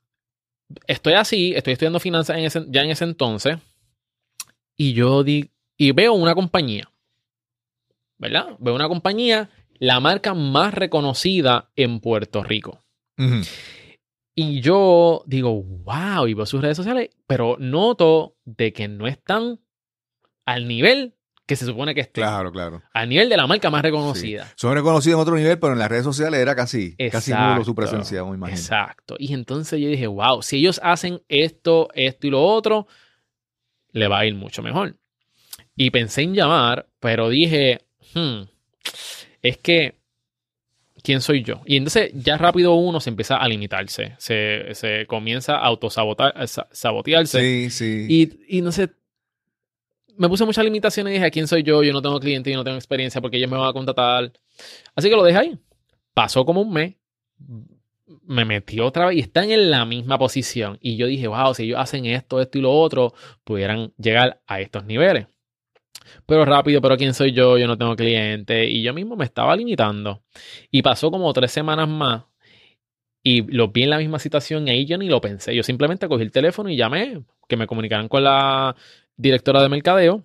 [SPEAKER 2] estoy así, estoy estudiando finanzas en ese- ya en ese entonces. Y yo di, y veo una compañía, ¿verdad? Veo una compañía, la marca más reconocida en Puerto Rico. Y yo digo, wow, y veo sus redes sociales, pero noto de que no están al nivel que se supone que estén.
[SPEAKER 1] Claro, claro.
[SPEAKER 2] Al nivel de la marca más reconocida.
[SPEAKER 1] Son reconocidos en otro nivel, pero en las redes sociales era casi, casi nulo su presencia, me imagino.
[SPEAKER 2] Exacto. Y entonces yo dije, wow, si ellos hacen esto, esto y lo otro, le va a ir mucho mejor. Y pensé en llamar, pero dije, hmm, es que, ¿quién soy yo? Y entonces ya rápido uno se empieza a limitarse, se, se comienza a autosabotearse.
[SPEAKER 1] Sí, sí.
[SPEAKER 2] Y, y no sé, me puse muchas limitaciones y dije, ¿quién soy yo? Yo no tengo cliente, yo no tengo experiencia porque ellos me van a contratar. Así que lo dejé ahí. Pasó como un mes, me metí otra vez y están en la misma posición. Y yo dije, wow, si ellos hacen esto, esto y lo otro, pudieran llegar a estos niveles. Pero rápido, pero ¿quién soy yo? Yo no tengo cliente. Y yo mismo me estaba limitando. Y pasó como tres semanas más. Y los vi en la misma situación y ahí yo ni lo pensé. Yo simplemente cogí el teléfono y llamé, que me comunicaran con la directora de mercadeo.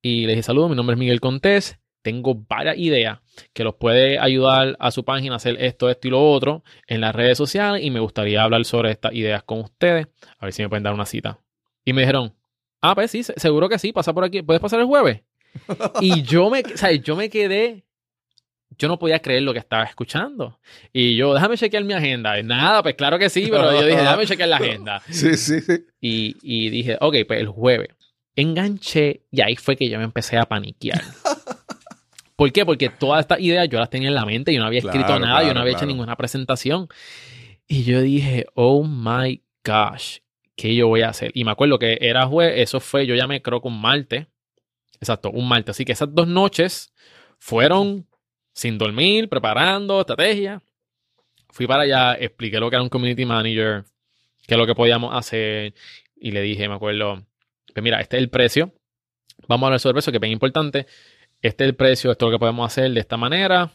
[SPEAKER 2] Y le dije, saludos, mi nombre es Miguel Contés. Tengo varias ideas que los puede ayudar a su página a hacer esto, esto y lo otro en las redes sociales. Y me gustaría hablar sobre estas ideas con ustedes. A ver si me pueden dar una cita. Y me dijeron, ah, pues sí, se- seguro que sí, pasa por aquí. ¿Puedes pasar el jueves? y yo me, o yo me quedé yo no podía creer lo que estaba escuchando. Y yo, déjame chequear mi agenda. Nada, pues claro que sí, pero yo dije, déjame chequear la agenda.
[SPEAKER 1] Sí, sí, sí.
[SPEAKER 2] Y, y dije, ok, pues el jueves. Enganché y ahí fue que yo me empecé a paniquear. ¿Por qué? Porque todas estas ideas yo las tenía en la mente, yo no había escrito
[SPEAKER 1] Claro,
[SPEAKER 2] nada, yo
[SPEAKER 1] claro,
[SPEAKER 2] no había hecho ninguna presentación. Y yo dije, oh my gosh, ¿qué yo voy a hacer? Y me acuerdo que era jueves, eso fue, yo llamé creo que un martes. Exacto, un martes. Así que esas dos noches fueron sin dormir, preparando estrategia. Fui para allá, expliqué lo que era un community manager, qué es lo que podíamos hacer. Y le dije, me acuerdo, pues mira, este es el precio. Vamos a hablar sobre el precio, que es bien importante. Este es el precio, esto es lo que podemos hacer de esta manera.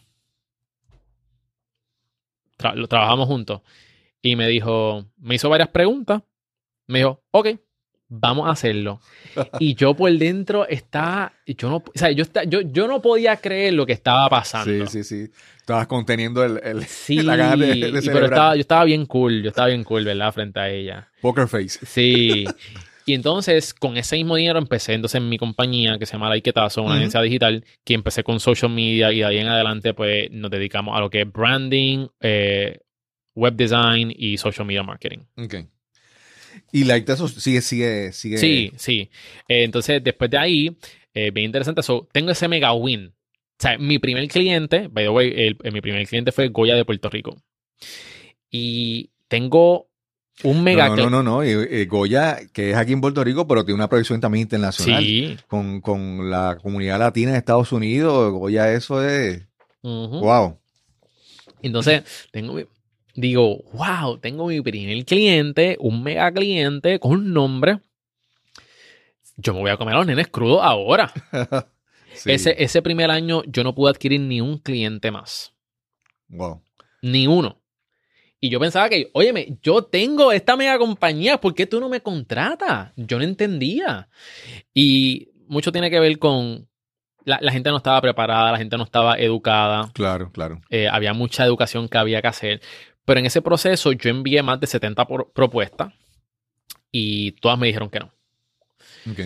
[SPEAKER 2] Lo trabajamos juntos. Y me dijo, me hizo varias preguntas. Me dijo, ok, vamos a hacerlo. Y yo por dentro estaba, yo no, o sea, yo, esta- yo, yo no podía creer lo que estaba pasando.
[SPEAKER 1] Sí, sí, sí. Estabas conteniendo el, el
[SPEAKER 2] Sí,
[SPEAKER 1] la gana de, de
[SPEAKER 2] y- pero estaba, yo estaba bien cool, yo estaba bien cool, ¿verdad? Frente a ella.
[SPEAKER 1] Poker face.
[SPEAKER 2] Sí. Y entonces, con ese mismo dinero empecé entonces en mi compañía que se llama Laiketazo, una
[SPEAKER 1] Ujú.
[SPEAKER 2] agencia digital, que empecé con social media y de ahí en adelante pues nos dedicamos a lo que es branding, eh, web design y social media marketing.
[SPEAKER 1] Ok. Y like eso sigue, sigue, sigue.
[SPEAKER 2] Sí, sí. Eh, entonces, después de ahí, eh, bien interesante, so, tengo ese mega win. O sea, mi primer cliente, by the way, el- eh, mi primer cliente fue Goya de Puerto Rico. Y tengo un mega
[SPEAKER 1] No, no, no, no. eh, Goya, que es aquí en Puerto Rico, pero tiene una proyección también internacional.
[SPEAKER 2] Sí.
[SPEAKER 1] Con, con la comunidad latina de Estados Unidos, Goya, eso es.
[SPEAKER 2] Ujú.
[SPEAKER 1] Wow.
[SPEAKER 2] Entonces, tengo digo, wow, tengo mi primer cliente, un mega cliente con nombre. Yo me voy a comer a los nenes crudos ahora.
[SPEAKER 1] Sí.
[SPEAKER 2] Ese, ese primer año yo no pude adquirir ni un cliente más.
[SPEAKER 1] Wow.
[SPEAKER 2] Ni uno. Y yo pensaba que, óyeme, yo tengo esta mega compañía, ¿por qué tú no me contratas? Yo no entendía. Y mucho tiene que ver con la, la gente no estaba preparada, la gente no estaba educada.
[SPEAKER 1] Claro, claro.
[SPEAKER 2] Eh, había mucha educación que había que hacer. Pero en ese proceso yo envié más de 70 por- propuestas y todas me dijeron que no.
[SPEAKER 1] Ok.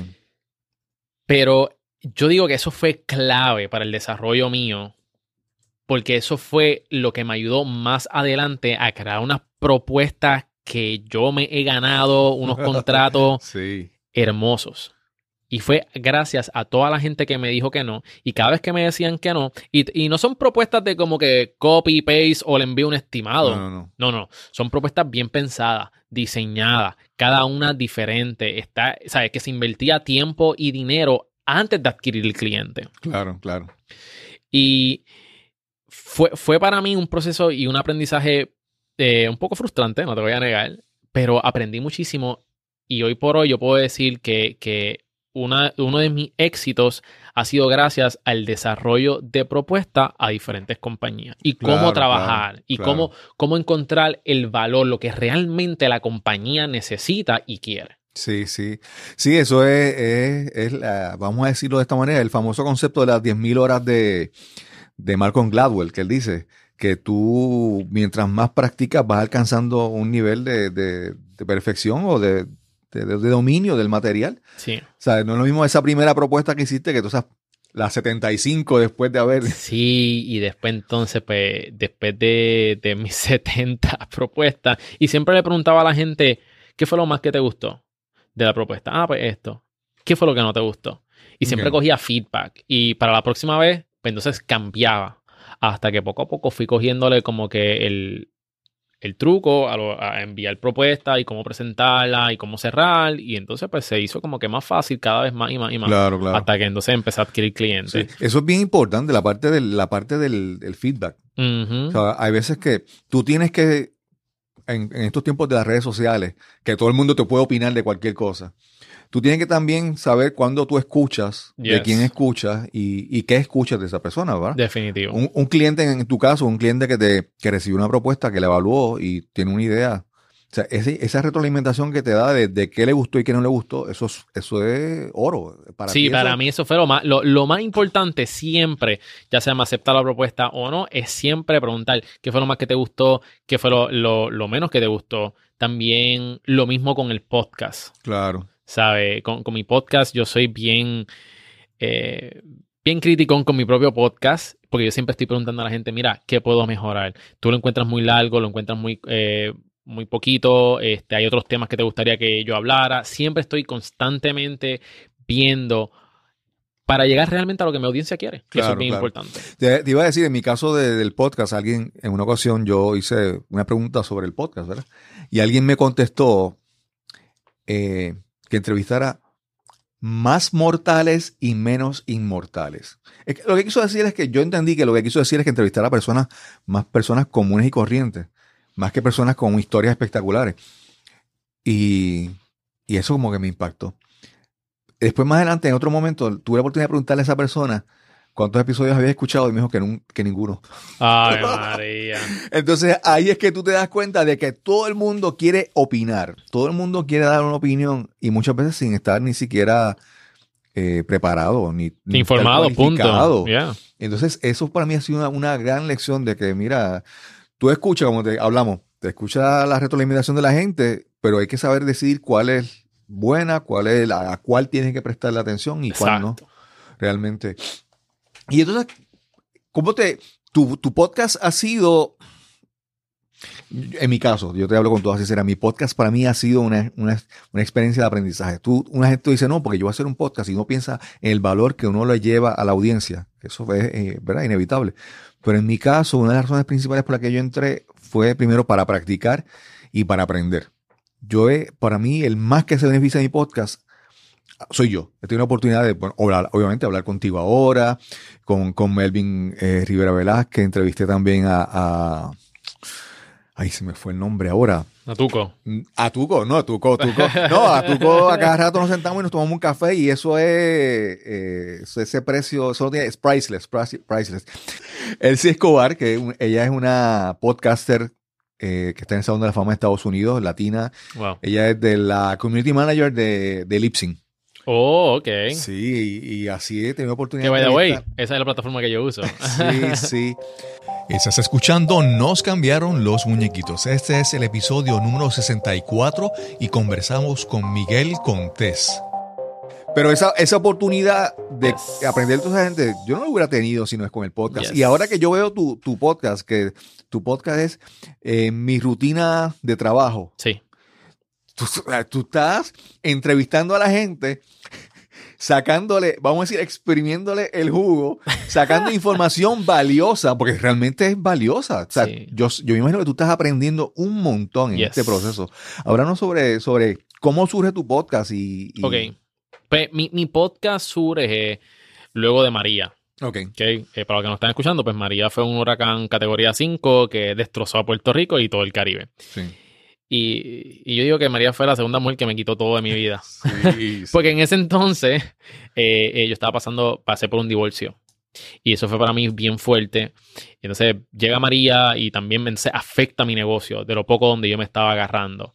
[SPEAKER 2] Pero yo digo que eso fue clave para el desarrollo mío, porque eso fue lo que me ayudó más adelante a crear unas propuestas que yo me he ganado, unos contratos
[SPEAKER 1] Sí.
[SPEAKER 2] hermosos. Y fue gracias a toda la gente que me dijo que no. Y cada vez que me decían que no, y, y no son propuestas de como que copy, paste o le envío un estimado.
[SPEAKER 1] No, no, no.
[SPEAKER 2] No, no, son propuestas bien pensadas, diseñadas, cada una diferente. Está, sabes que se invertía tiempo y dinero antes de adquirir el cliente.
[SPEAKER 1] Claro, claro.
[SPEAKER 2] Y fue, fue para mí un proceso y un aprendizaje eh, un poco frustrante, no te voy a negar, pero aprendí muchísimo y hoy por hoy yo puedo decir que, que una, uno de mis éxitos ha sido gracias al desarrollo de propuestas a diferentes compañías y cómo
[SPEAKER 1] Claro,
[SPEAKER 2] trabajar
[SPEAKER 1] claro,
[SPEAKER 2] y
[SPEAKER 1] claro.
[SPEAKER 2] Cómo, cómo encontrar el valor, lo que realmente la compañía necesita y quiere.
[SPEAKER 1] Sí, sí. Sí, eso es, es- es la- vamos a decirlo de esta manera, el famoso concepto de las 10.000 horas de, de Malcolm Gladwell, que él dice que tú, mientras más practicas, vas alcanzando un nivel de, de- de perfección o de, de- de dominio del material.
[SPEAKER 2] Sí.
[SPEAKER 1] O sea, no es lo mismo esa primera propuesta que hiciste que tú sabes, las 75 después de haber...
[SPEAKER 2] Sí, y después entonces, pues, después de, de mis 70 propuestas, y siempre le preguntaba a la gente, ¿qué fue lo más que te gustó de la propuesta? Ah, pues esto. ¿Qué fue lo que no te gustó? Y siempre cogía feedback. Y para la próxima vez, pues entonces cambiaba. Hasta que poco a poco fui cogiéndole como que el, el truco a, lo- a enviar propuestas y cómo presentarla y cómo cerrar. Y entonces, pues se hizo como que más fácil cada vez más y más y más.
[SPEAKER 1] Claro, claro.
[SPEAKER 2] Hasta que entonces empecé a adquirir clientes.
[SPEAKER 1] Sí. Eso es bien importante, la parte del, la parte del, del feedback. O sea, hay veces que tú tienes que, en, en estos tiempos de las redes sociales, que todo el mundo te puede opinar de cualquier cosa, tú tienes que también saber cuándo tú escuchas, de quién escuchas y, y qué escuchas de esa persona, ¿verdad?
[SPEAKER 2] Definitivo.
[SPEAKER 1] Un, un cliente, en tu caso, un cliente que te que recibió una propuesta, que la evaluó y tiene una idea. O sea, ese- esa retroalimentación que te da de, de qué le gustó y qué no le gustó, eso es, eso es oro. Para
[SPEAKER 2] sí,
[SPEAKER 1] ti
[SPEAKER 2] para
[SPEAKER 1] eso-
[SPEAKER 2] mí eso fue lo más, lo, lo más importante siempre, ya sea me acepta la propuesta o no, es siempre preguntar qué fue lo más que te gustó, qué fue lo, lo- lo menos que te gustó. También lo mismo con el podcast,
[SPEAKER 1] Claro.
[SPEAKER 2] ¿Sabe? Con, con mi podcast yo soy bien, eh, bien criticón con mi propio podcast, porque yo siempre estoy preguntando a la gente, mira, ¿qué puedo mejorar? Tú lo encuentras muy largo, lo encuentras muy... eh, muy poquito, este, hay otros temas que te gustaría que yo hablara. Siempre estoy constantemente viendo para llegar realmente a lo que mi audiencia quiere. que eso es bien
[SPEAKER 1] claro.
[SPEAKER 2] importante.
[SPEAKER 1] Te, te iba a decir, en mi caso de- del podcast, alguien, en una ocasión yo hice una pregunta sobre el podcast, ¿verdad? Y alguien me contestó eh, que entrevistara más mortales y menos inmortales. Lo que quiso decir es que yo entendí que lo que quiso decir es que entrevistara a personas, más personas comunes y corrientes, más que personas con historias espectaculares. Y, y eso como que me impactó. Después más adelante, en otro momento, tuve la oportunidad de preguntarle a esa persona cuántos episodios había escuchado y me dijo que, ninguno.
[SPEAKER 2] Ay, María.
[SPEAKER 1] Entonces ahí es que tú te das cuenta de que todo el mundo quiere opinar, todo el mundo quiere dar una opinión y muchas veces sin estar ni siquiera eh, preparado ni, ni
[SPEAKER 2] Informado, punto. Yeah.
[SPEAKER 1] Entonces eso para mí ha sido una, una gran lección de que mira, tú escuchas como te hablamos, te escucha la retroalimentación de la gente, pero hay que saber decidir cuál es buena, cuál es la, a cuál tienes que prestarle atención y cuál no realmente. Y entonces, ¿cómo te... Tu, tu podcast ha sido... En mi caso, yo te hablo con toda sinceridad, mi podcast para mí ha sido una, una, una experiencia de aprendizaje. Tú, una gente dice, no, porque yo voy a hacer un podcast y no piensa en el valor que uno le lleva a la audiencia. Eso es eh, ¿verdad? inevitable. Pero en mi caso, una de las razones principales por las que yo entré fue primero para practicar y para aprender. Yo he, para mí, el más que se beneficia de mi podcast soy yo. He tenido la oportunidad de, bueno, hablar, obviamente, hablar contigo ahora, con, con Melvin eh, Rivera Velázquez, entrevisté también a, a- Ay, se me fue el nombre ahora.
[SPEAKER 2] Natuco.
[SPEAKER 1] A Tuco, no, a Tuco, Tuco. No, a Tuco a cada rato nos sentamos y nos tomamos un café y eso es, eh, ese precio, eso tiene, es priceless, price- priceless. Elsie Escobar, que ella es una podcaster eh, que está en el Salón de la Fama de Estados Unidos, latina.
[SPEAKER 2] Wow.
[SPEAKER 1] Ella es de la community manager de, de Lipsyn.
[SPEAKER 2] Oh, ok.
[SPEAKER 1] Sí, y, y así he tenido oportunidad
[SPEAKER 2] Que by the way, esa es la plataforma que yo uso.
[SPEAKER 1] Sí, sí. Estás escuchando Nos cambiaron los muñequitos. Este es el episodio número 64 y conversamos con Miguel Contés. Pero esa, esa oportunidad de
[SPEAKER 2] Yes.
[SPEAKER 1] aprender de toda esa gente, yo no lo hubiera tenido si no es con el podcast.
[SPEAKER 2] Yes.
[SPEAKER 1] Y ahora que yo veo tu, tu podcast, que tu podcast es eh, mi rutina de trabajo,
[SPEAKER 2] Sí.
[SPEAKER 1] Tú, tú estás entrevistando a la gente, sacándole, vamos a decir, exprimiéndole el jugo, sacando información valiosa, porque realmente es valiosa. O sea,
[SPEAKER 2] Sí.
[SPEAKER 1] yo, yo me imagino que tú estás aprendiendo un montón en
[SPEAKER 2] Yes.
[SPEAKER 1] este proceso. Háblanos sobre, sobre cómo surge tu podcast y... y-
[SPEAKER 2] Ok. Pues mi, mi podcast surge luego de María.
[SPEAKER 1] Ok.
[SPEAKER 2] ¿ok? Eh, para los que nos están escuchando, pues María fue un huracán categoría 5 que destrozó a Puerto Rico y todo el Caribe.
[SPEAKER 1] Sí.
[SPEAKER 2] Y, y yo digo que María fue la segunda mujer que me quitó todo de mi vida.
[SPEAKER 1] Sí, sí.
[SPEAKER 2] Porque en ese entonces eh, eh, yo estaba pasando, pasé por un divorcio. Y eso fue para mí bien fuerte. Y entonces llega María y también me, se afecta mi negocio, de lo poco donde yo me estaba agarrando.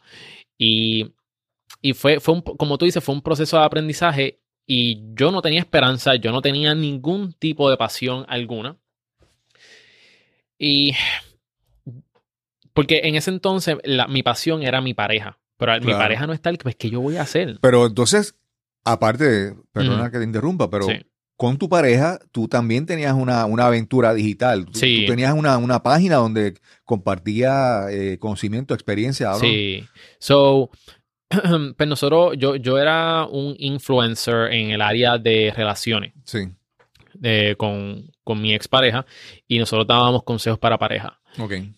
[SPEAKER 2] Y, y fue, fue un, como tú dices, fue un proceso de aprendizaje y yo no tenía esperanza, yo no tenía ningún tipo de pasión alguna. Y porque en ese entonces la- mi pasión era mi pareja. Pero mi pareja no está, pues ¿qué yo voy a hacer?
[SPEAKER 1] Pero entonces, aparte, perdona
[SPEAKER 2] Ujú.
[SPEAKER 1] que te interrumpa, pero
[SPEAKER 2] Sí.
[SPEAKER 1] con tu pareja, tú también tenías una, una aventura digital. Tú,
[SPEAKER 2] Sí.
[SPEAKER 1] tú tenías una, una página donde compartía eh, conocimiento, experiencia. ¿no?
[SPEAKER 2] Sí. So, pues nosotros, yo, yo era un influencer en el área de relaciones
[SPEAKER 1] Sí.
[SPEAKER 2] Eh, con, con mi expareja y nosotros dábamos consejos para pareja.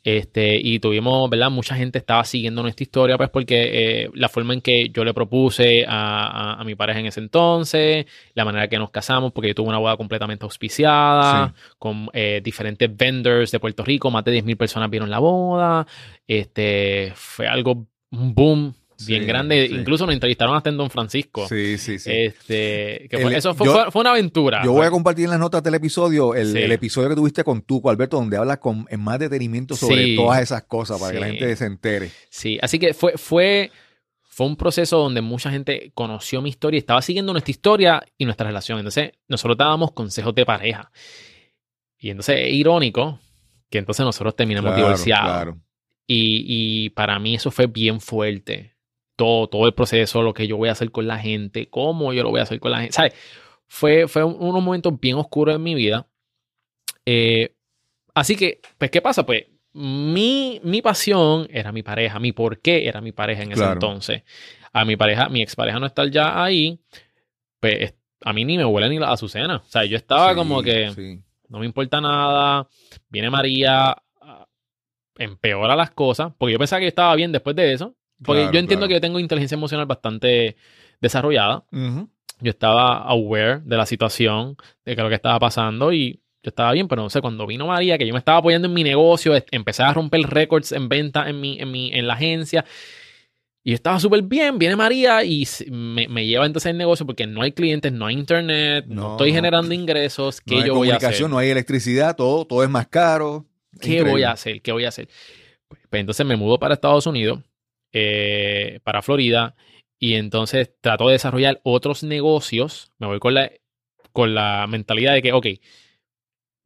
[SPEAKER 2] Este, y tuvimos, ¿verdad? Mucha gente estaba siguiendo nuestra historia, pues porque eh, la forma en que yo le propuse a, a- a mi pareja en ese entonces, la manera que nos casamos, porque yo tuve una boda completamente auspiciada, con eh, diferentes vendors de Puerto Rico, más de 10.000 personas vieron la boda, este, fue algo, un boom bien
[SPEAKER 1] Sí,
[SPEAKER 2] grande,
[SPEAKER 1] sí.
[SPEAKER 2] incluso nos entrevistaron hasta en Don Francisco.
[SPEAKER 1] Sí, sí, sí.
[SPEAKER 2] Este, que fue-
[SPEAKER 1] El-
[SPEAKER 2] eso fue,
[SPEAKER 1] yo-
[SPEAKER 2] fue- una aventura.
[SPEAKER 1] Yo voy a compartir en las notas del episodio el,
[SPEAKER 2] Sí.
[SPEAKER 1] el episodio que tuviste con Tuco, Alberto, donde hablas con, en más detenimiento sobre todas esas cosas para que la gente se entere.
[SPEAKER 2] Sí, así que fue, fue, fue un proceso donde mucha gente conoció mi historia y estaba siguiendo nuestra historia y nuestra relación. Entonces, nosotros dábamos consejos de pareja. Y entonces es irónico que entonces nosotros terminamos
[SPEAKER 1] Claro,
[SPEAKER 2] divorciados.
[SPEAKER 1] claro.
[SPEAKER 2] Y, y para mí eso fue bien fuerte. Todo, todo el proceso, lo que yo voy a hacer con la gente, cómo yo lo voy a hacer con la gente. ¿Sabes? Fue, fue un- unos momentos bien oscuros en mi vida. Eh, así que, pues, ¿qué pasa? Pues mi, mi pasión era mi pareja, mi por qué era mi pareja en ese
[SPEAKER 1] Claro.
[SPEAKER 2] entonces. A mi pareja, mi expareja no estar ya ahí, pues es- a mí ni me huele ni la azucena. O sea, yo estaba
[SPEAKER 1] Sí,
[SPEAKER 2] como que
[SPEAKER 1] sí.
[SPEAKER 2] no me importa nada. Viene María, empeora las cosas, porque yo pensaba que yo estaba bien después de eso. Porque
[SPEAKER 1] Claro,
[SPEAKER 2] yo entiendo
[SPEAKER 1] claro.
[SPEAKER 2] que yo tengo inteligencia emocional bastante desarrollada.
[SPEAKER 1] Ujú.
[SPEAKER 2] Yo estaba aware de la situación, de que lo que estaba pasando y yo estaba bien, pero no sé, cuando vino María, que yo me estaba apoyando en mi negocio, empecé a romper récords en venta en mi, en mi, en la agencia. Y yo estaba súper bien, viene María y me, me lleva entonces el negocio porque no hay clientes, no hay internet, no,
[SPEAKER 1] No,
[SPEAKER 2] estoy generando ingresos. ¿Qué
[SPEAKER 1] no hay
[SPEAKER 2] yo voy a hacer?
[SPEAKER 1] comunicación, no hay electricidad, todo, todo es más caro.
[SPEAKER 2] ¿Qué
[SPEAKER 1] Increíble.
[SPEAKER 2] voy a hacer? ¿Qué voy a hacer? Pues, pues entonces me mudo para Estados Unidos, eh, para Florida, y entonces trato de desarrollar otros negocios. Me voy con la, con la mentalidad de que, ok,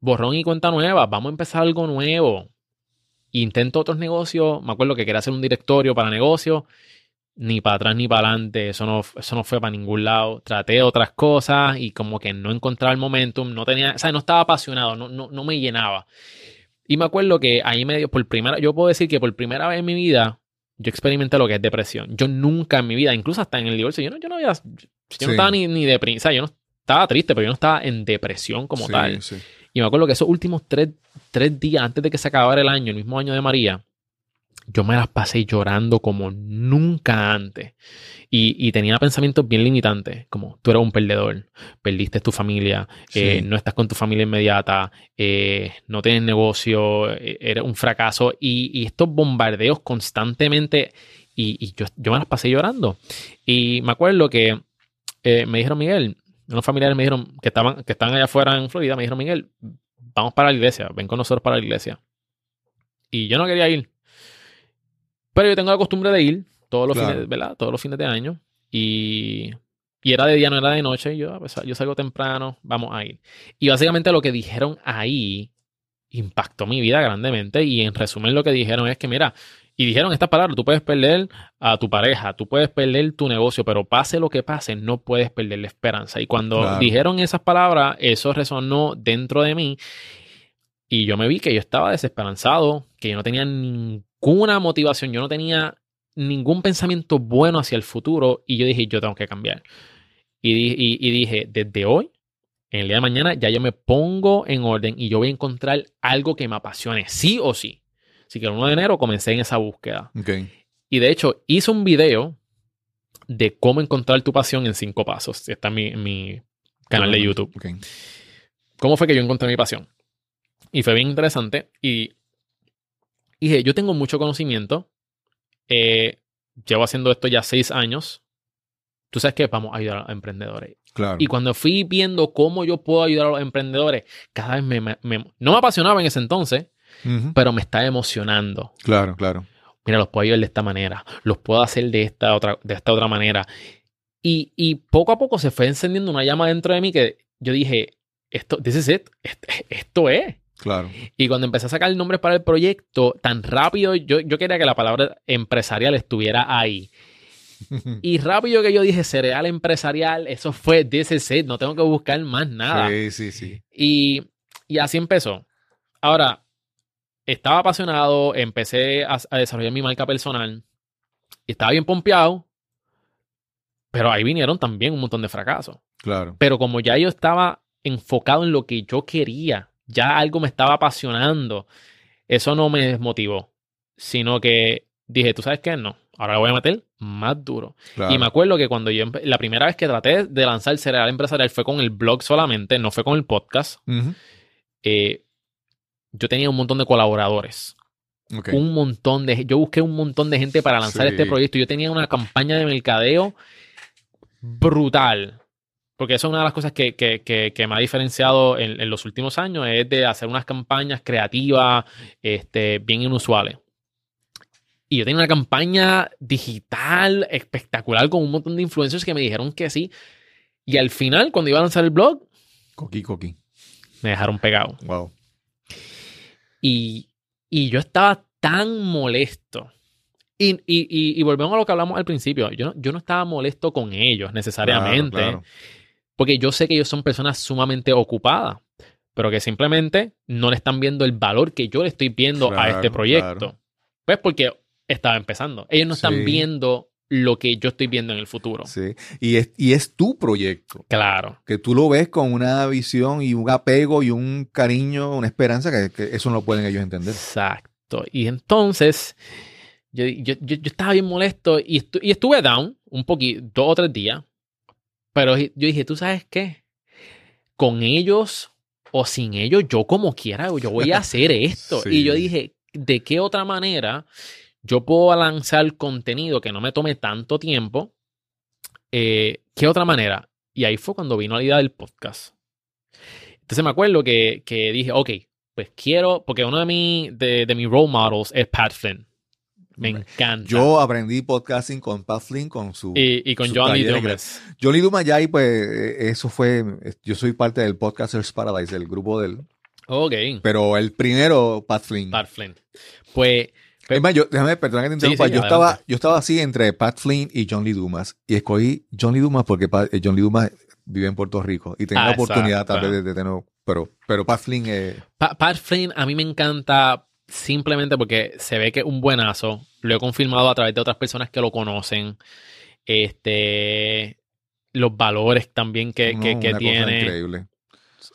[SPEAKER 2] borrón y cuenta nueva, vamos a empezar algo nuevo. Intento otros negocios, me acuerdo que quería hacer un directorio para negocios, ni para atrás ni para adelante, eso no, eso no fue para ningún lado. Traté otras cosas y como que no encontraba el momentum, no tenía, o sea, no estaba apasionado, no, no, no me llenaba. Y me acuerdo que ahí me dio, por primera, yo puedo decir que por primera vez en mi vida, yo experimenté lo que es depresión. Yo nunca en mi vida, incluso hasta en el divorcio, yo no, yo no había, yo
[SPEAKER 1] Sí.
[SPEAKER 2] no estaba ni, ni deprimido, o sea, yo no estaba triste, pero yo no estaba en depresión como
[SPEAKER 1] Sí,
[SPEAKER 2] tal.
[SPEAKER 1] sí.
[SPEAKER 2] Y me acuerdo que esos últimos tres, tres días antes de que se acabara el año, el mismo año de María, yo me las pasé llorando como nunca antes. Y, y tenía pensamientos bien limitantes, como tú eres un perdedor, perdiste tu familia, eh, no estás con tu familia inmediata, eh, no tienes negocio, eh, eres un fracaso. Y, y estos bombardeos constantemente, y, y yo, yo me las pasé llorando. Y me acuerdo que eh, me dijeron, Miguel, unos familiares me dijeron que estaban, que estaban allá afuera en Florida, me dijeron, Miguel, vamos para la iglesia, ven con nosotros para la iglesia. Y yo no quería ir. Pero yo tengo la costumbre de ir todos los
[SPEAKER 1] Claro.
[SPEAKER 2] fines, ¿verdad? Todos los fines de año. Y Y era de día, no era de noche. Y yo, pues, yo salgo temprano, vamos a ir. Y básicamente lo que dijeron ahí impactó mi vida grandemente. Y en resumen, lo que dijeron es que, mira, y dijeron estas palabras, tú puedes perder a tu pareja, tú puedes perder tu negocio, pero pase lo que pase, no puedes perder la esperanza. Y cuando
[SPEAKER 1] Claro.
[SPEAKER 2] dijeron esas palabras, eso resonó dentro de mí. Y yo me vi que yo estaba desesperanzado, que yo no tenía ninguna motivación, yo no tenía ningún pensamiento bueno hacia el futuro. Y yo dije, yo tengo que cambiar. Y, di- y- y dije, desde hoy, en el día de mañana, ya yo me pongo en orden y yo voy a encontrar algo que me apasione, sí o sí. Así que el 1 de enero comencé en esa búsqueda.
[SPEAKER 1] Ok.
[SPEAKER 2] Y de hecho, hice un video de cómo encontrar tu pasión en cinco pasos. Está en mi, en mi canal de YouTube.
[SPEAKER 1] Ok.
[SPEAKER 2] ¿Cómo fue que yo encontré mi pasión? Y fue bien interesante. Y dije, yo tengo mucho conocimiento. eh, llevo haciendo esto ya seis años. Tú sabes que vamos a ayudar a emprendedores.
[SPEAKER 1] Claro.
[SPEAKER 2] Y cuando fui viendo cómo yo puedo ayudar a los emprendedores, cada vez me, me- me- no me apasionaba en ese entonces,
[SPEAKER 1] Ujú.
[SPEAKER 2] pero me está emocionando.
[SPEAKER 1] Claro, claro.
[SPEAKER 2] Mira, los puedo ayudar de esta manera, los puedo hacer de esta otra, de esta otra manera. Y, y poco a poco se fue encendiendo una llama dentro de mí que yo dije, esto, this is it, esto, esto es.
[SPEAKER 1] Claro.
[SPEAKER 2] Y cuando empecé a sacar el nombre para el proyecto, tan rápido, yo, yo quería que la palabra empresarial estuviera ahí. Y rápido que yo dije cereal empresarial, eso fue this is it, no tengo que buscar más nada.
[SPEAKER 1] Sí, sí, sí.
[SPEAKER 2] Y, y así empezó. Ahora, estaba apasionado, empecé a, a desarrollar mi marca personal estaba bien pompeado, pero ahí vinieron también un montón de fracasos.
[SPEAKER 1] Claro.
[SPEAKER 2] Pero como ya yo estaba enfocado en lo que yo quería, ya algo me estaba apasionando, eso no me desmotivó, sino que dije, ¿tú sabes qué? No, ahora lo voy a meter más duro.
[SPEAKER 1] claro.
[SPEAKER 2] Y me acuerdo que cuando yo, la primera vez que traté de lanzar Cereal Empresarial fue con el blog solamente, no fue con el podcast. Eh, yo tenía un montón de colaboradores. Un montón de... Yo busqué un montón de gente para lanzar
[SPEAKER 1] Sí.
[SPEAKER 2] este proyecto. Yo tenía una campaña de mercadeo brutal. Porque eso es una de las cosas que, que- que- que me ha diferenciado en, en los últimos años, es de hacer unas campañas creativas este, bien inusuales. Y yo tenía una campaña digital espectacular con un montón de influencers que me dijeron que sí. Y al final, cuando iba a lanzar el blog,
[SPEAKER 1] Coqui, coqui.
[SPEAKER 2] me dejaron pegado.
[SPEAKER 1] Wow.
[SPEAKER 2] Y, y yo estaba tan molesto. Y, y- y- volvemos a lo que hablamos al principio. Yo no, yo no estaba molesto con ellos necesariamente.
[SPEAKER 1] Claro, claro.
[SPEAKER 2] Porque yo sé que ellos son personas sumamente ocupadas. Pero que simplemente no le están viendo el valor que yo le estoy viendo a
[SPEAKER 1] Claro,
[SPEAKER 2] este proyecto.
[SPEAKER 1] claro.
[SPEAKER 2] Pues porque estaba empezando. Ellos no están
[SPEAKER 1] Sí.
[SPEAKER 2] viendo lo que yo estoy viendo en el futuro.
[SPEAKER 1] Sí. Y es, y es tu proyecto.
[SPEAKER 2] Claro.
[SPEAKER 1] Que tú lo ves con una visión y un apego y un cariño, una esperanza que, que eso no lo pueden ellos entender.
[SPEAKER 2] Exacto. Y entonces, yo, yo, yo- yo estaba bien molesto y, estu- y estuve down un poquito, dos o tres días. Pero yo dije, ¿tú sabes qué? Con ellos o sin ellos, yo como quiera, yo voy a hacer esto.
[SPEAKER 1] Sí.
[SPEAKER 2] Y yo dije, ¿de qué otra manera yo puedo lanzar contenido que no me tome tanto tiempo? Eh, ¿Qué otra manera? Y ahí fue cuando vino la idea del podcast. Entonces me acuerdo que, que dije, ok, pues quiero, porque uno de, mi, de, de mis role models es Pat Flynn. Me encanta.
[SPEAKER 1] Yo aprendí podcasting con Pat Flynn, con su...
[SPEAKER 2] y, y con Johnny Dumas.
[SPEAKER 1] Johnny Dumayay, pues eh, eso fue, yo soy parte del Podcasters Paradise, del grupo del,
[SPEAKER 2] Ok.
[SPEAKER 1] pero el primero, Pat Flynn.
[SPEAKER 2] Pat Flynn. Pues,
[SPEAKER 1] Es más, yo, déjame, perdona que te interrumpa,
[SPEAKER 2] sí,
[SPEAKER 1] yo,
[SPEAKER 2] adelante.
[SPEAKER 1] estaba, yo estaba así entre Pat Flynn y John Lee Dumas, y escogí John Lee Dumas porque Pa- eh, John Lee Dumas vive en Puerto Rico, y tenía
[SPEAKER 2] Ah,
[SPEAKER 1] la oportunidad
[SPEAKER 2] exacto.
[SPEAKER 1] tal vez de, de tener, pero, pero Pat Flynn, eh,
[SPEAKER 2] Pa- Pat Flynn a mí me encanta simplemente porque se ve que es un buenazo. Lo he confirmado a través de otras personas que lo conocen. Este, los valores también que,
[SPEAKER 1] no,
[SPEAKER 2] que- que
[SPEAKER 1] una cosa
[SPEAKER 2] tiene.
[SPEAKER 1] increíble.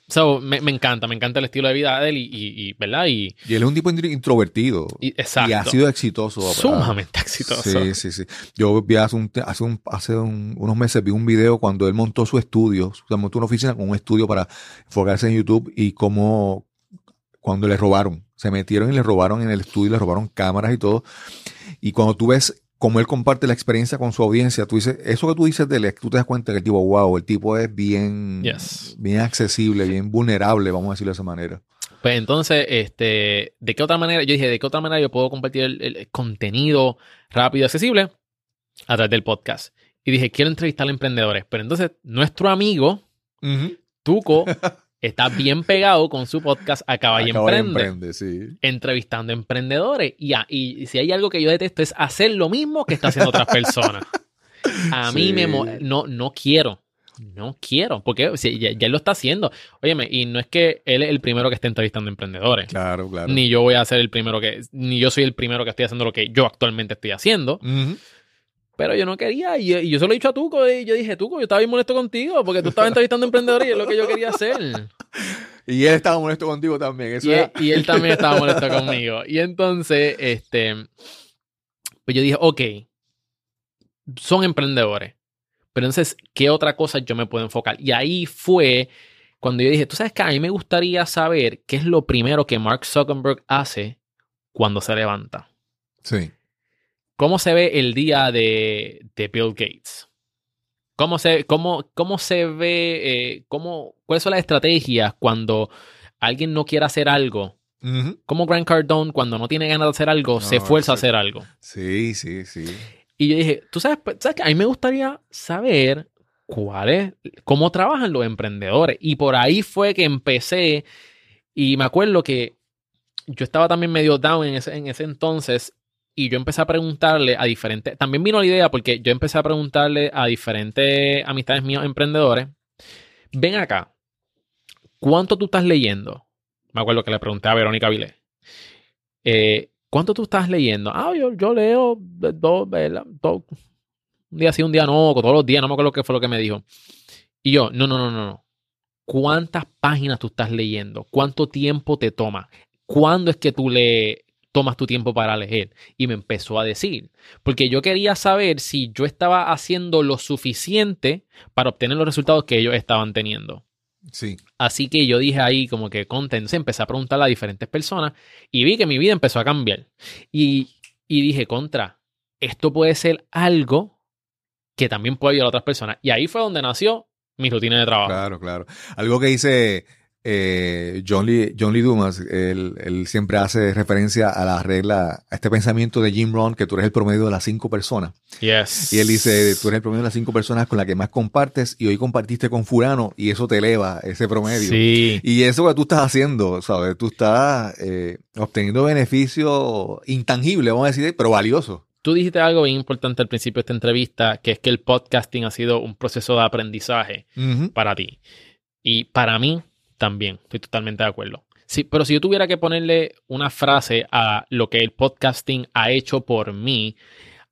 [SPEAKER 2] So, me, me encanta, me encanta el estilo de vida de él y, y- y, ¿verdad? Y,
[SPEAKER 1] Y él es un tipo intro- introvertido,
[SPEAKER 2] y-
[SPEAKER 1] y
[SPEAKER 2] exacto.
[SPEAKER 1] ha sido exitoso.
[SPEAKER 2] sumamente exitoso.
[SPEAKER 1] Sí, sí, sí. Yo vi hace, un, hace, un- hace un- unos meses vi un video cuando él montó su estudio, o sea, montó una oficina con un estudio para enfocarse en YouTube y cómo cuando le robaron, se metieron y le robaron en el estudio, le robaron cámaras y todo. Y cuando tú ves cómo él comparte la experiencia con su audiencia, tú dices, eso que tú dices de él, tú te das cuenta que el tipo, wow, el tipo es bien,
[SPEAKER 2] Yes.
[SPEAKER 1] bien accesible, bien vulnerable, vamos a decirlo de esa manera.
[SPEAKER 2] Pues entonces, este, ¿de qué otra manera? Yo dije, ¿de qué otra manera yo puedo compartir el, el contenido rápido y accesible? A través del podcast. y dije, quiero entrevistar a emprendedores. Pero entonces, nuestro amigo,
[SPEAKER 1] Ujú.
[SPEAKER 2] Tuco, está bien pegado con su podcast Acaba y
[SPEAKER 1] Acaba y
[SPEAKER 2] Emprende.
[SPEAKER 1] emprende, sí.
[SPEAKER 2] Entrevistando emprendedores. Y, a- y si hay algo que yo detesto es hacer lo mismo que está haciendo otras personas. A mí
[SPEAKER 1] Sí.
[SPEAKER 2] me... No, no quiero. No quiero. Porque si ya, ya él lo está haciendo. Óyeme, y no es que él es el primero que esté entrevistando emprendedores.
[SPEAKER 1] Claro, claro.
[SPEAKER 2] Ni yo voy a ser el primero que... Ni yo soy el primero que estoy haciendo lo que yo actualmente estoy haciendo. Pero yo no quería, y, y yo se lo he dicho a Tuco, y yo dije, Tuco, yo estaba bien molesto contigo, porque tú estabas entrevistando emprendedores y es lo que yo quería hacer.
[SPEAKER 1] Y él estaba molesto contigo también. Eso
[SPEAKER 2] Y él,
[SPEAKER 1] era-
[SPEAKER 2] y él también estaba molesto conmigo. Y entonces, este, pues yo dije, ok, son emprendedores. Pero entonces, ¿qué otra cosa yo me puedo enfocar? Y ahí fue cuando yo dije, tú sabes que a mí me gustaría saber qué es lo primero que Mark Zuckerberg hace cuando se levanta.
[SPEAKER 1] Sí.
[SPEAKER 2] ¿Cómo se ve el día de, de Bill Gates? ¿Cómo se, cómo, cómo se ve, eh, cómo, cuáles son las estrategias cuando alguien no quiere hacer algo?
[SPEAKER 1] Ujú.
[SPEAKER 2] Como Grant Cardone, cuando no tiene ganas de hacer algo, se fuerza a
[SPEAKER 1] sí.
[SPEAKER 2] hacer algo.
[SPEAKER 1] Sí, sí, sí.
[SPEAKER 2] Y yo dije, tú sabes, Pues, ¿sabes qué? A mí me gustaría saber cuál es, cómo trabajan los emprendedores. Y por ahí fue que empecé. Y me acuerdo que yo estaba también medio down en ese, en ese entonces. Y yo empecé a preguntarle a diferentes. También vino la idea porque yo empecé a preguntarle a diferentes amistades míos emprendedores. Ven acá. ¿Cuánto tú estás leyendo? Me acuerdo que le pregunté a Verónica Vilés. Eh, ¿Cuánto tú estás leyendo? Ah, yo, yo leo dos. Dos- un día sí, un día no, todos los días, no me acuerdo qué fue lo que me dijo. Y yo, no, no, no, no, no. ¿Cuántas páginas tú estás leyendo? ¿Cuánto tiempo te toma? ¿Cuándo es que tú le tomas tu tiempo para leer? Y me empezó a decir, porque yo quería saber si yo estaba haciendo lo suficiente para obtener los resultados que ellos estaban teniendo.
[SPEAKER 1] Sí.
[SPEAKER 2] Así que yo dije ahí como que entonces empecé a preguntarle a diferentes personas y vi que mi vida empezó a cambiar. Y, y dije, contra, esto puede ser algo que también puede ayudar a otras personas. Y ahí fue donde nació mi rutina de trabajo.
[SPEAKER 1] Claro, claro. Algo que dice eh, John, Lee, John Lee Dumas, él, él siempre hace referencia a la regla, a este pensamiento de Jim Rohn, que tú eres el promedio de las cinco personas.
[SPEAKER 2] Yes.
[SPEAKER 1] Y él dice, tú eres el promedio de las cinco personas con las que más compartes y hoy compartiste con fulano y eso te eleva ese promedio.
[SPEAKER 2] Sí.
[SPEAKER 1] Y eso que tú estás haciendo, ¿sabes? Tú estás eh, obteniendo beneficio intangible, vamos a decir, pero valioso.
[SPEAKER 2] Tú dijiste algo bien importante al principio de esta entrevista, que es que el podcasting ha sido un proceso de aprendizaje
[SPEAKER 1] Ujú.
[SPEAKER 2] para ti. Y para mí también, estoy totalmente de acuerdo. Sí, pero si yo tuviera que ponerle una frase a lo que el podcasting ha hecho por mí,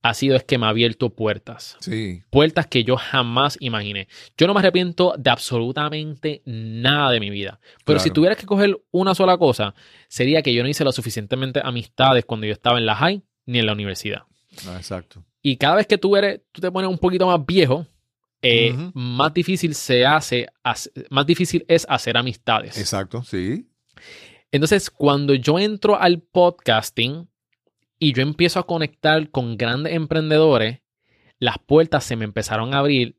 [SPEAKER 2] ha sido es que me ha abierto puertas.
[SPEAKER 1] Sí,
[SPEAKER 2] Puertas que yo jamás imaginé. Yo no me arrepiento de absolutamente nada de mi vida. Pero si
[SPEAKER 1] Claro.
[SPEAKER 2] tuviera que coger una sola cosa, sería que yo no hice lo suficientemente amistades cuando yo estaba en la high ni en la universidad.
[SPEAKER 1] Ah, exacto.
[SPEAKER 2] Y cada vez que tú eres, tú te pones un poquito más viejo, eh, más difícil se hace, más difícil es hacer amistades.
[SPEAKER 1] Exacto, sí.
[SPEAKER 2] Entonces, cuando yo entro al podcasting y yo empiezo a conectar con grandes emprendedores, las puertas se me empezaron a abrir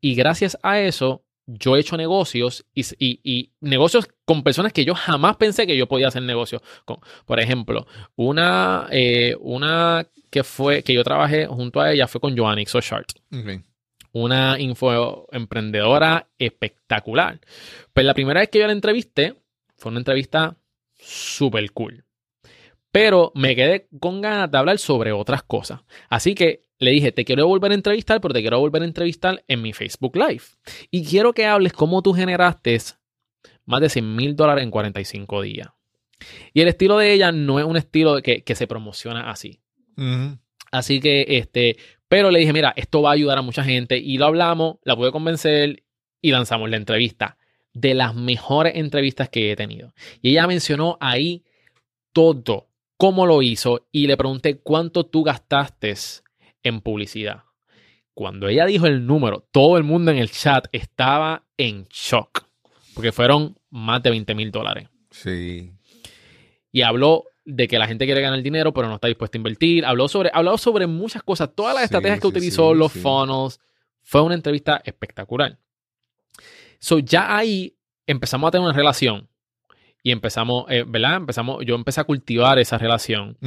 [SPEAKER 2] y gracias a eso yo he hecho negocios y, y- y negocios con personas que yo jamás pensé que yo podía hacer negocios con. Por ejemplo, una, eh, una que fue que yo trabajé junto a ella fue con Joanny Sochart
[SPEAKER 1] Ok.
[SPEAKER 2] Una info emprendedora espectacular. Pues la primera vez que yo la entrevisté fue una entrevista súper cool. Pero me quedé con ganas de hablar sobre otras cosas. Así que le dije, te quiero volver a entrevistar, pero te quiero volver a entrevistar en mi Facebook Live. Y quiero que hables cómo tú generaste más de 100 mil dólares en 45 días. Y el estilo de ella no es un estilo que, que se promociona así. Así que, este, pero le dije, mira, esto va a ayudar a mucha gente. Y lo hablamos, la pude convencer y lanzamos la entrevista. De las mejores entrevistas que he tenido. Y ella mencionó ahí todo, cómo lo hizo. Y le pregunté cuánto tú gastaste en publicidad. Cuando ella dijo el número, todo el mundo en el chat estaba en shock. Porque fueron más de 20 mil dólares
[SPEAKER 1] Sí.
[SPEAKER 2] y habló de que la gente quiere ganar dinero, pero no está dispuesta a invertir. Habló sobre, habló sobre muchas cosas, todas las
[SPEAKER 1] Sí,
[SPEAKER 2] estrategias que
[SPEAKER 1] sí,
[SPEAKER 2] utilizó,
[SPEAKER 1] sí,
[SPEAKER 2] los funnels. Fue una entrevista espectacular. So, ya ahí empezamos a tener una relación. Y empezamos, eh, ¿verdad? Empezamos, yo empecé a cultivar esa relación.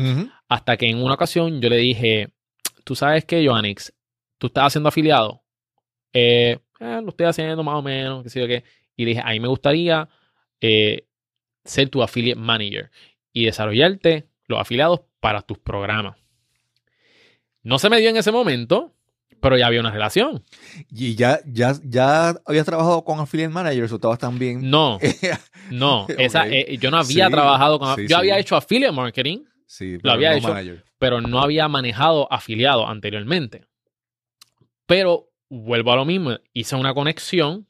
[SPEAKER 2] Hasta que en una ocasión yo le dije, tú sabes que, Joannix, tú estás haciendo afiliado. Eh, eh, lo estoy haciendo más o menos, qué sé yo qué. Y le dije, a mí me gustaría eh, ser tu affiliate manager y desarrollarte los afiliados para tus programas. No se me dio en ese momento, pero ya había una relación.
[SPEAKER 1] ¿Y ya, ya, ya habías trabajado con affiliate managers o estabas también?
[SPEAKER 2] No, no. Esa,
[SPEAKER 1] Ok.
[SPEAKER 2] yo no había
[SPEAKER 1] Sí,
[SPEAKER 2] trabajado con...
[SPEAKER 1] sí,
[SPEAKER 2] yo
[SPEAKER 1] sí.
[SPEAKER 2] había hecho affiliate marketing,
[SPEAKER 1] Sí,
[SPEAKER 2] Lo había
[SPEAKER 1] no
[SPEAKER 2] hecho.
[SPEAKER 1] manager.
[SPEAKER 2] pero no había manejado afiliados anteriormente. Pero vuelvo a lo mismo, hice una conexión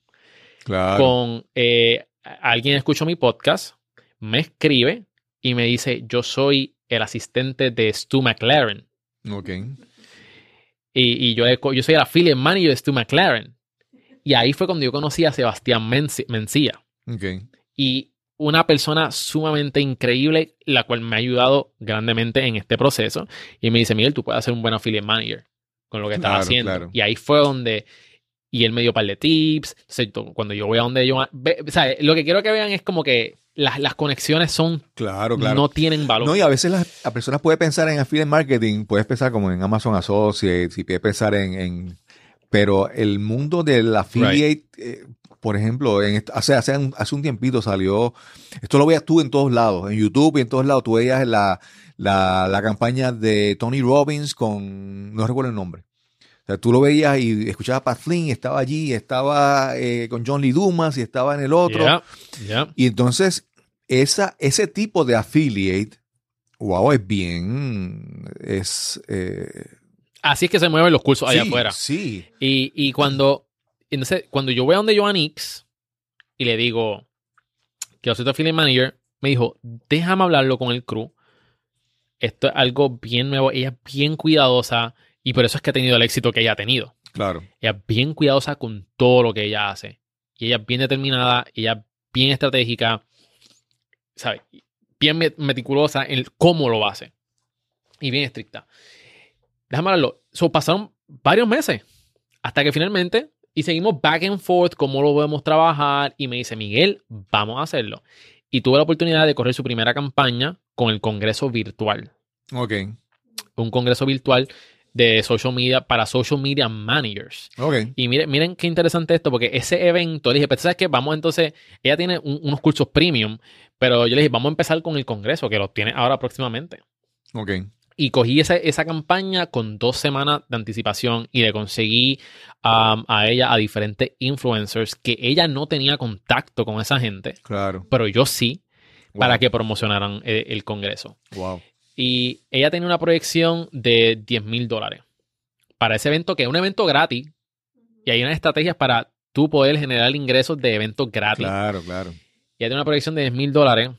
[SPEAKER 1] Claro.
[SPEAKER 2] con eh, alguien escuchó mi podcast, me escribe y me dice, yo soy el asistente de Stu McLaren.
[SPEAKER 1] Ok.
[SPEAKER 2] Y, y yo, yo soy el affiliate manager de Stu McLaren. Y ahí fue cuando yo conocí a Sebastián Mencía.
[SPEAKER 1] Ok.
[SPEAKER 2] Y una persona sumamente increíble, la cual me ha ayudado grandemente en este proceso. Y me dice, Miguel, tú puedes ser un buen affiliate manager con lo que estás
[SPEAKER 1] Claro,
[SPEAKER 2] haciendo.
[SPEAKER 1] claro.
[SPEAKER 2] Y ahí fue donde... Y él me dio un par de tips. Entonces, to- cuando yo voy a donde yo... o sea, lo que quiero que vean es como que las, las conexiones son...
[SPEAKER 1] Claro, claro.
[SPEAKER 2] No tienen valor.
[SPEAKER 1] No, y a veces las, la persona puede pensar en affiliate marketing, puedes pensar como en Amazon Associates y puedes pensar en, en- pero el mundo del affiliate, eh, por ejemplo, en, hace, hace, un, hace un tiempito salió, esto lo veías tú en todos lados, en YouTube y en todos lados, tú veías la, la, la campaña de Tony Robbins con, no recuerdo el nombre. O sea, tú lo veías y escuchabas a Pat Flynn, estaba allí, estaba eh, con John Lee Dumas y estaba en el otro.
[SPEAKER 2] Yeah, yeah.
[SPEAKER 1] Y entonces, esa, ese tipo de affiliate, wow, es bien, es... eh,
[SPEAKER 2] Así es que se mueven los cursos allá
[SPEAKER 1] sí,
[SPEAKER 2] afuera.
[SPEAKER 1] Sí,
[SPEAKER 2] Y, y cuando, entonces, cuando yo voy a donde Joan X y le digo que yo soy tu affiliate manager, me dijo, déjame hablarlo con el crew. Esto es algo bien nuevo. Ella es bien cuidadosa y por eso es que ha tenido el éxito que ella ha tenido.
[SPEAKER 1] claro.
[SPEAKER 2] Ella es bien cuidadosa con todo lo que ella hace. Y ella es bien determinada, ella es bien estratégica, ¿sabes? Bien met- meticulosa en cómo lo hace. Y bien estricta. Déjame hablarlo. So, pasaron varios meses hasta que finalmente, y seguimos back and forth, cómo lo podemos trabajar. Y me dice, Miguel, vamos a hacerlo. Y tuve la oportunidad de correr su primera campaña con el Congreso Virtual
[SPEAKER 1] Ok,
[SPEAKER 2] un congreso virtual de social media para social media managers.
[SPEAKER 1] ok.
[SPEAKER 2] Y miren, miren qué interesante esto, porque ese evento, le dije, pero ¿sabes qué? Vamos entonces, ella tiene un- unos cursos premium, pero yo le dije, vamos a empezar con el congreso, que los tiene ahora próximamente.
[SPEAKER 1] Ok,
[SPEAKER 2] Y cogí esa, esa campaña con dos semanas de anticipación y le conseguí um, a ella a diferentes influencers que ella no tenía contacto con esa gente,
[SPEAKER 1] claro.
[SPEAKER 2] pero yo sí, para que promocionaran eh, el congreso.
[SPEAKER 1] Wow.
[SPEAKER 2] Y ella tenía una proyección de 10 mil dólares para ese evento, que es un evento gratis. Y hay unas estrategias para tú poder generar ingresos de eventos gratis.
[SPEAKER 1] Claro, claro.
[SPEAKER 2] Ella tiene una proyección de 10 mil dólares.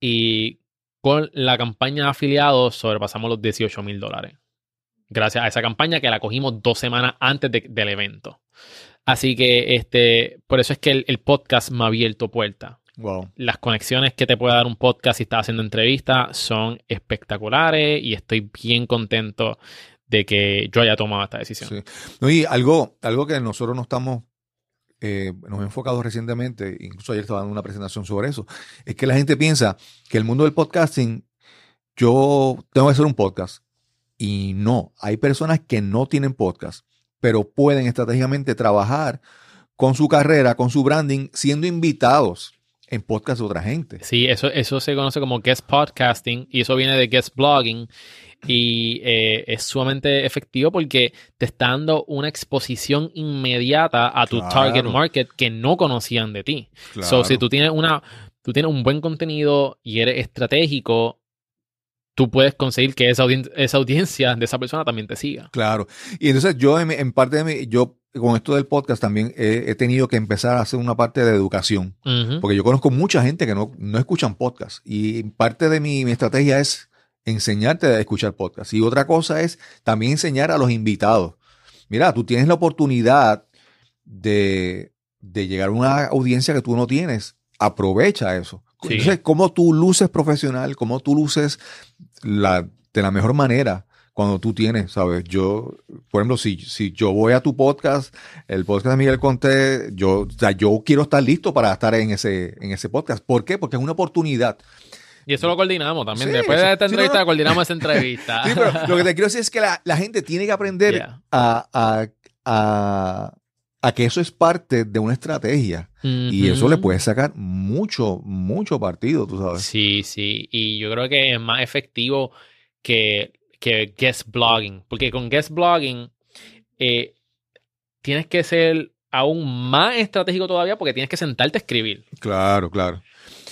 [SPEAKER 2] Y con la campaña de afiliados sobrepasamos los 18 mil dólares. Gracias a esa campaña que la cogimos dos semanas antes de- del evento. Así que este, por eso es que el, el podcast me ha abierto puertas
[SPEAKER 1] Wow.
[SPEAKER 2] las conexiones que te puede dar un podcast si estás haciendo entrevistas son espectaculares y estoy bien contento de que yo haya tomado esta decisión.
[SPEAKER 1] Sí. No, y algo, algo que nosotros no estamos, eh, nos hemos enfocado recientemente, incluso ayer estaba dando una presentación sobre eso, es que la gente piensa que el mundo del podcasting, yo tengo que hacer un podcast. Y no, hay personas que no tienen podcast, pero pueden estratégicamente trabajar con su carrera, con su branding, siendo invitados en podcast de otra gente.
[SPEAKER 2] Sí, eso, eso se conoce como guest podcasting y eso viene de guest blogging y eh, es sumamente efectivo porque te está dando una exposición inmediata a tu
[SPEAKER 1] Claro.
[SPEAKER 2] target market que no conocían de ti. So, si tú tienes una, tú tienes un buen contenido y eres estratégico, tú puedes conseguir que esa, audien- esa audiencia de esa persona también te siga.
[SPEAKER 1] Claro. Y entonces yo en, en parte de mi, yo con esto del podcast también he, he tenido que empezar a hacer una parte de educación. Porque yo conozco mucha gente que no, no escuchan podcast. Y parte de mi, mi estrategia es enseñarte a escuchar podcast. Y otra cosa es también enseñar a los invitados. Mira, tú tienes la oportunidad de, de llegar a una audiencia que tú no tienes. Aprovecha eso.
[SPEAKER 2] Sí.
[SPEAKER 1] Entonces, cómo tú luces profesional, cómo tú luces la, de la mejor manera cuando tú tienes, ¿sabes? Yo, por ejemplo, si, si yo voy a tu podcast, el podcast de Miguel Conté, yo, o sea, yo quiero estar listo para estar en ese, en ese podcast. ¿Por qué? Porque es una oportunidad
[SPEAKER 2] Y eso lo coordinamos también.
[SPEAKER 1] Sí,
[SPEAKER 2] Después de esta
[SPEAKER 1] sí,
[SPEAKER 2] entrevista,
[SPEAKER 1] no.
[SPEAKER 2] coordinamos esa entrevista.
[SPEAKER 1] Sí, pero lo que te quiero decir es que la, la gente tiene que aprender
[SPEAKER 2] Yeah.
[SPEAKER 1] a, a- a- a que eso es parte de una estrategia. Y eso le puede sacar mucho, mucho partido, tú sabes.
[SPEAKER 2] Sí, sí. Y yo creo que es más efectivo que, que guest blogging. Porque con guest blogging eh, tienes que ser aún más estratégico todavía porque tienes que sentarte a escribir.
[SPEAKER 1] Claro, claro.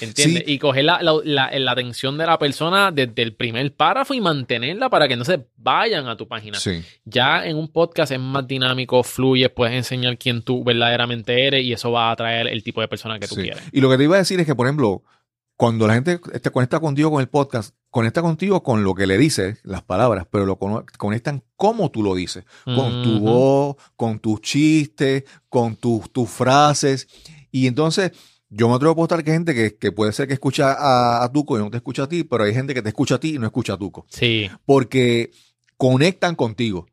[SPEAKER 2] ¿Entiendes?
[SPEAKER 1] Sí.
[SPEAKER 2] Y coger la, la- la- la atención de la persona desde el primer párrafo y mantenerla para que no se vayan a tu página.
[SPEAKER 1] Sí.
[SPEAKER 2] Ya en un podcast es más dinámico, fluye, puedes enseñar quién tú verdaderamente eres y eso va a atraer el tipo de persona que tú
[SPEAKER 1] sí.
[SPEAKER 2] quieres.
[SPEAKER 1] Y lo que te iba a decir es que, por ejemplo, cuando la gente te conecta contigo con el podcast, conecta contigo con lo que le dices, las palabras, pero lo conectan como tú lo dices. Con tu voz, con tus chistes, con tus tus frases. Y entonces, yo me atrevo a apostar que hay gente que, que puede ser que escucha a, a Tuco y no te escucha a ti, pero hay gente que te escucha a ti y no escucha a Tuco.
[SPEAKER 2] Sí,
[SPEAKER 1] Porque conectan contigo.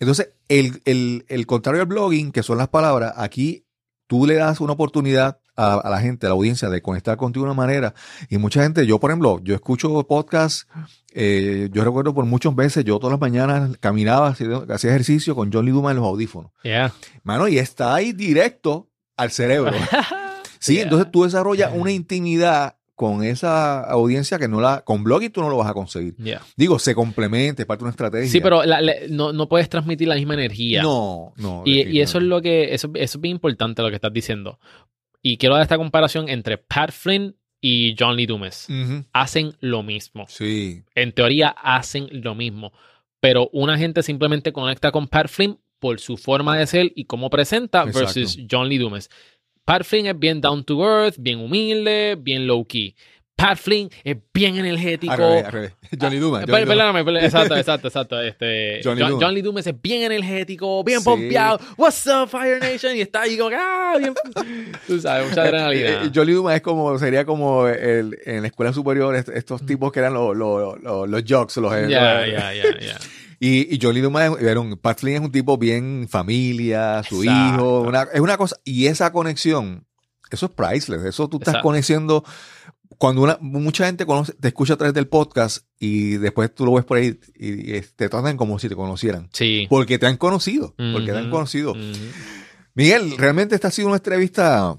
[SPEAKER 1] Entonces, el, el- el contrario al blogging, que son las palabras, aquí tú le das una oportunidad a, a la gente, a la audiencia, de conectar contigo de una manera. Y mucha gente, yo por ejemplo, yo escucho podcasts, eh, yo recuerdo por muchas veces, yo todas las mañanas caminaba, hacía hacía ejercicio con John Lee Duma en los audífonos.
[SPEAKER 2] yeah.
[SPEAKER 1] Mano, y está ahí directo al cerebro. Sí,
[SPEAKER 2] Yeah.
[SPEAKER 1] entonces tú desarrollas una intimidad con esa audiencia que no la, con blogging tú no lo vas a conseguir.
[SPEAKER 2] Yeah.
[SPEAKER 1] Digo, se complementa, es parte de una estrategia.
[SPEAKER 2] Sí, pero la- le- no, no puedes transmitir la misma energía.
[SPEAKER 1] No, no.
[SPEAKER 2] y, y eso es lo que, eso, eso es bien importante lo que estás diciendo. Y quiero dar esta comparación entre Pat Flynn y John Lee Dumas. Hacen lo mismo.
[SPEAKER 1] Sí,
[SPEAKER 2] En teoría hacen lo mismo. Pero una gente simplemente conecta con Pat Flynn por su forma de ser y cómo presenta
[SPEAKER 1] Exacto.
[SPEAKER 2] versus John Lee Dumas. Pat Flynn es bien down to earth, bien humilde, bien low key. Pat Flynn es bien energético.
[SPEAKER 1] al revés, al revés. Johnny Duma.
[SPEAKER 2] Eh,
[SPEAKER 1] Johnny.
[SPEAKER 2] Perdóname, per- exacto, exacto, exacto. Este,
[SPEAKER 1] Johnny
[SPEAKER 2] John,
[SPEAKER 1] Dumas.
[SPEAKER 2] Dumas es bien energético, bien
[SPEAKER 1] Sí.
[SPEAKER 2] pompeado. What's up, Fire Nation? Y está ahí como, que, ah, bien. Tú sabes, mucha
[SPEAKER 1] Eh,
[SPEAKER 2] adrenalina.
[SPEAKER 1] eh, Johnny Duma es como, sería como el, en la escuela superior, est-
[SPEAKER 2] Mm.
[SPEAKER 1] estos tipos que eran los, los, los, los jocks, los
[SPEAKER 2] Ya, ya, ya, ya.
[SPEAKER 1] Y, y Johnny Duma es, era un- Pat Flynn es un tipo bien familia, su
[SPEAKER 2] Exacto.
[SPEAKER 1] hijo, una- es una cosa, y esa conexión, eso es priceless, eso tú estás
[SPEAKER 2] Exacto.
[SPEAKER 1] conociendo, cuando una, mucha gente conoce, te escucha a través del podcast y después tú lo ves por ahí y, y te tratan como si te conocieran,
[SPEAKER 2] Sí.
[SPEAKER 1] porque te han conocido, porque te han conocido. Miguel, realmente esta ha sido una entrevista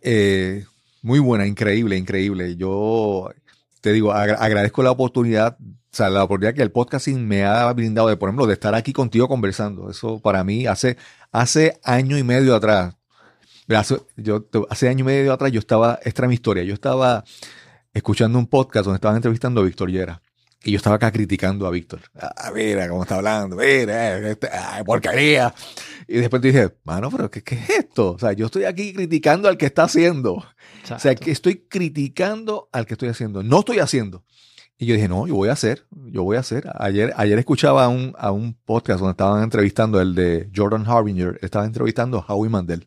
[SPEAKER 1] eh, muy buena, increíble, increíble. Yo te digo, agra- agradezco la oportunidad, o sea, la oportunidad que el podcasting me ha brindado de, por ejemplo, de estar aquí contigo conversando. Eso para mí hace, hace año y medio atrás. Hace, yo, hace año y medio atrás yo estaba, esta era mi historia, yo estaba escuchando un podcast donde estaban entrevistando a Víctor Llera. Y yo estaba acá criticando a Víctor. Ah, mira cómo está hablando, mira, eh, este, ay, porquería. Y después dije, mano, pero ¿qué, ¿qué es esto? O sea, yo estoy aquí criticando al que está haciendo. O sea, que estoy criticando al que estoy haciendo. No estoy haciendo. Y yo dije, no, yo voy a hacer, yo voy a hacer. Ayer, ayer escuchaba a un, a un podcast donde estaban entrevistando el de Jordan Harbinger, estaba entrevistando a Howie Mandel.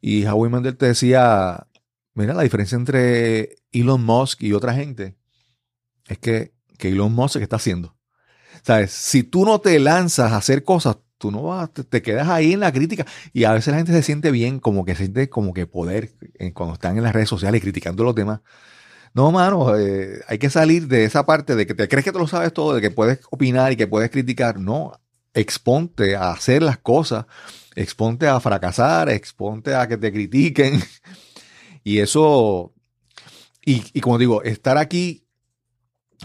[SPEAKER 1] Y Howie Mandel te decía, mira, la diferencia entre Elon Musk y otra gente es que, que Elon Musk ¿qué está haciendo. ¿Sabes? Si tú no te lanzas a hacer cosas, tú no vas, te, quedas ahí en la crítica. Y a veces la gente se siente bien, como que siente como que poder en- cuando están en las redes sociales criticando los demás. No, mano, eh, hay que salir de esa parte de que te crees que te lo sabes todo, de que puedes opinar y que puedes criticar. No, exponte a hacer las cosas, exponte a fracasar, exponte a que te critiquen. Y eso, y, y como digo, estar aquí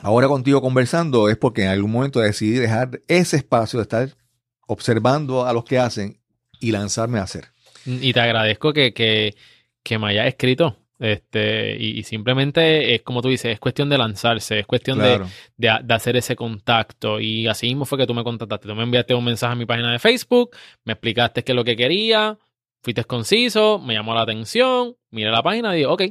[SPEAKER 1] ahora contigo conversando es porque en algún momento decidí dejar ese espacio de estar observando a los que hacen y lanzarme a hacer.
[SPEAKER 2] Y te agradezco que, que, que me hayas escrito. Este, y, y simplemente es como tú dices, es cuestión de lanzarse, es cuestión de,
[SPEAKER 1] Claro.
[SPEAKER 2] de, de hacer ese contacto. Y así mismo fue que tú me contactaste. Tú me enviaste un mensaje a mi página de Facebook, me explicaste qué es lo que quería, fuiste conciso, me llamó la atención, miré la página y dije, ok,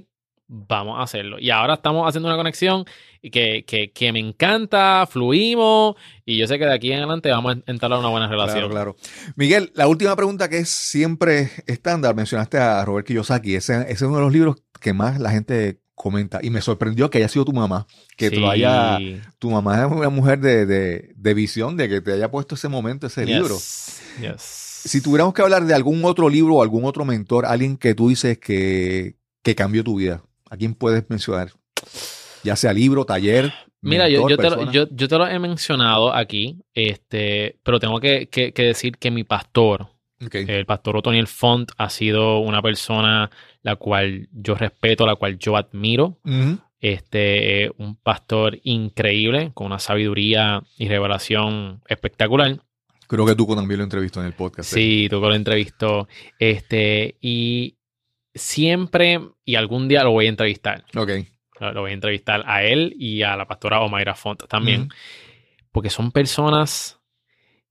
[SPEAKER 2] vamos a hacerlo. Y ahora estamos haciendo una conexión que, que, que me encanta, fluimos, y yo sé que de aquí en adelante vamos a entablar una buena relación.
[SPEAKER 1] Claro, claro. Miguel, la última pregunta que es siempre estándar, mencionaste a Robert Kiyosaki, ese, ese es uno de los libros que más la gente comenta y me sorprendió que haya sido tu mamá, que te lo
[SPEAKER 2] Sí.
[SPEAKER 1] haya, tu mamá es una mujer de, de- de visión, de que te haya puesto ese momento, ese
[SPEAKER 2] Yes,
[SPEAKER 1] libro.
[SPEAKER 2] yes.
[SPEAKER 1] Si tuviéramos que hablar de algún otro libro o algún otro mentor, alguien que tú dices que, que cambió tu vida, ¿a quién puedes mencionar? ya sea libro, taller.
[SPEAKER 2] Mira, yo,
[SPEAKER 1] mentor,
[SPEAKER 2] yo, te lo, yo, yo te lo he mencionado aquí, este, pero tengo que, que- que decir que mi pastor, el pastor Otoniel Font, ha sido una persona la cual yo respeto, la cual yo admiro. Este, eh, un pastor increíble, con una sabiduría y revelación espectacular.
[SPEAKER 1] Creo que tú también lo entrevistó en el podcast. ¿eh?
[SPEAKER 2] Sí, que lo entrevistó. Este, y siempre, y algún día lo voy a entrevistar.
[SPEAKER 1] Ok.
[SPEAKER 2] Lo lo voy a entrevistar a él y a la pastora Omaira Font también. Porque son personas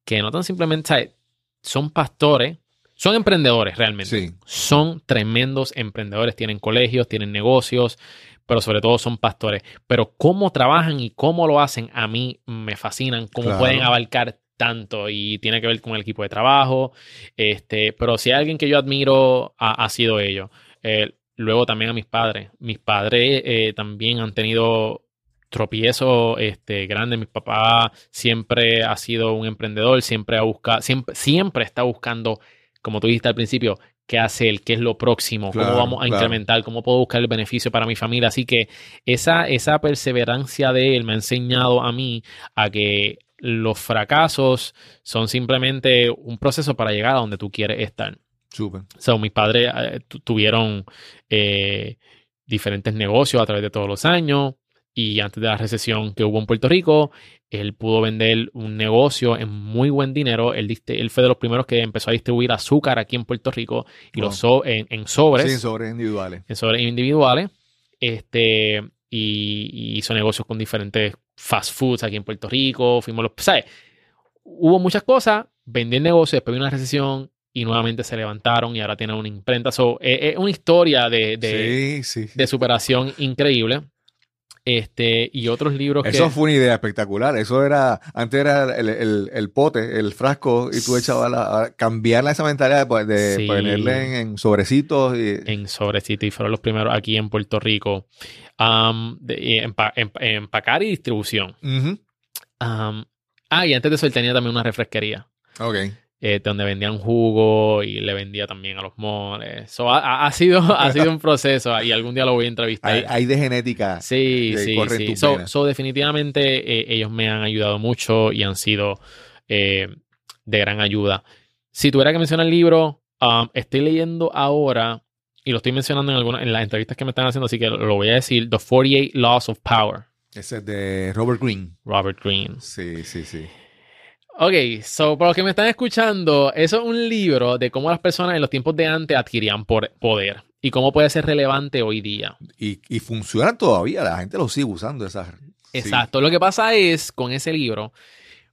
[SPEAKER 2] que no tan simplemente, son pastores, son emprendedores realmente.
[SPEAKER 1] Sí.
[SPEAKER 2] Son tremendos emprendedores, tienen colegios, tienen negocios, pero sobre todo son pastores. Pero cómo trabajan y cómo lo hacen a mí me fascinan, cómo
[SPEAKER 1] Claro.
[SPEAKER 2] pueden abarcar tanto y tiene que ver con el equipo de trabajo. Este, pero si hay alguien que yo admiro, ha, ha sido ellos. Eh, luego también a mis padres. Mis padres eh, también han tenido tropiezos este, grandes. Mi papá siempre ha sido un emprendedor, siempre ha buscado, siempre, siempre está buscando, como tú dijiste al principio, qué hacer, qué es lo próximo,
[SPEAKER 1] Claro,
[SPEAKER 2] cómo vamos a
[SPEAKER 1] claro.
[SPEAKER 2] incrementar, cómo puedo buscar el beneficio para mi familia. Así que esa, esa perseverancia de él me ha enseñado a mí a que los fracasos son simplemente un proceso para llegar a donde tú quieres estar.
[SPEAKER 1] Súper.
[SPEAKER 2] So, mis padres eh, tu- tuvieron eh, diferentes negocios a través de todos los años y antes de la recesión que hubo en Puerto Rico, él pudo vender un negocio en muy buen dinero. Él, diste- él fue de los primeros que empezó a distribuir azúcar aquí en Puerto Rico y
[SPEAKER 1] Wow.
[SPEAKER 2] los so- en, en sobres,
[SPEAKER 1] Sí, sobre individuales.
[SPEAKER 2] en sobres individuales. Este, y, y hizo negocios con diferentes fast foods aquí en Puerto Rico. Fuimos los, ¿sabes? Hubo muchas cosas, vendió el negocio, después vino una recesión y nuevamente se levantaron y ahora tienen una imprenta. So, es una historia de, de,
[SPEAKER 1] sí, sí.
[SPEAKER 2] de superación increíble. Este, y otros libros
[SPEAKER 1] Eso
[SPEAKER 2] que.
[SPEAKER 1] fue una idea espectacular. Eso era, antes era el, el- el pote, el frasco, y tú echabas la, a cambiarla esa mentalidad de, de
[SPEAKER 2] Sí.
[SPEAKER 1] ponerle en, en sobrecitos. Y,
[SPEAKER 2] en sobrecito y fueron los primeros aquí en Puerto Rico. Um, de- empa- empa- empacar y distribución. Um, ah, y antes de eso él tenía también una refresquería.
[SPEAKER 1] Ok.
[SPEAKER 2] Eh, donde vendían jugo y le vendía también a los moles. So, ha, sido, ha sido un proceso y algún día lo voy a entrevistar.
[SPEAKER 1] Hay, hay de genética.
[SPEAKER 2] Sí, sí, sí. so, definitivamente eh, ellos me han ayudado mucho y han sido eh, de gran ayuda. Si tuviera que mencionar el libro, um, estoy leyendo ahora y lo estoy mencionando en algunas en las entrevistas que me están haciendo, así que lo voy a decir, The 48 Laws of Power,
[SPEAKER 1] Ese es de Robert Greene.
[SPEAKER 2] Robert Greene.
[SPEAKER 1] Sí, sí, sí.
[SPEAKER 2] Ok, so para los que me están escuchando, eso es un libro de cómo las personas en los tiempos de antes adquirían por- poder y cómo puede ser relevante hoy día.
[SPEAKER 1] Y, y funcionan todavía. La gente lo sigue usando. Esas, sí.
[SPEAKER 2] Exacto. Lo que pasa es, con ese libro,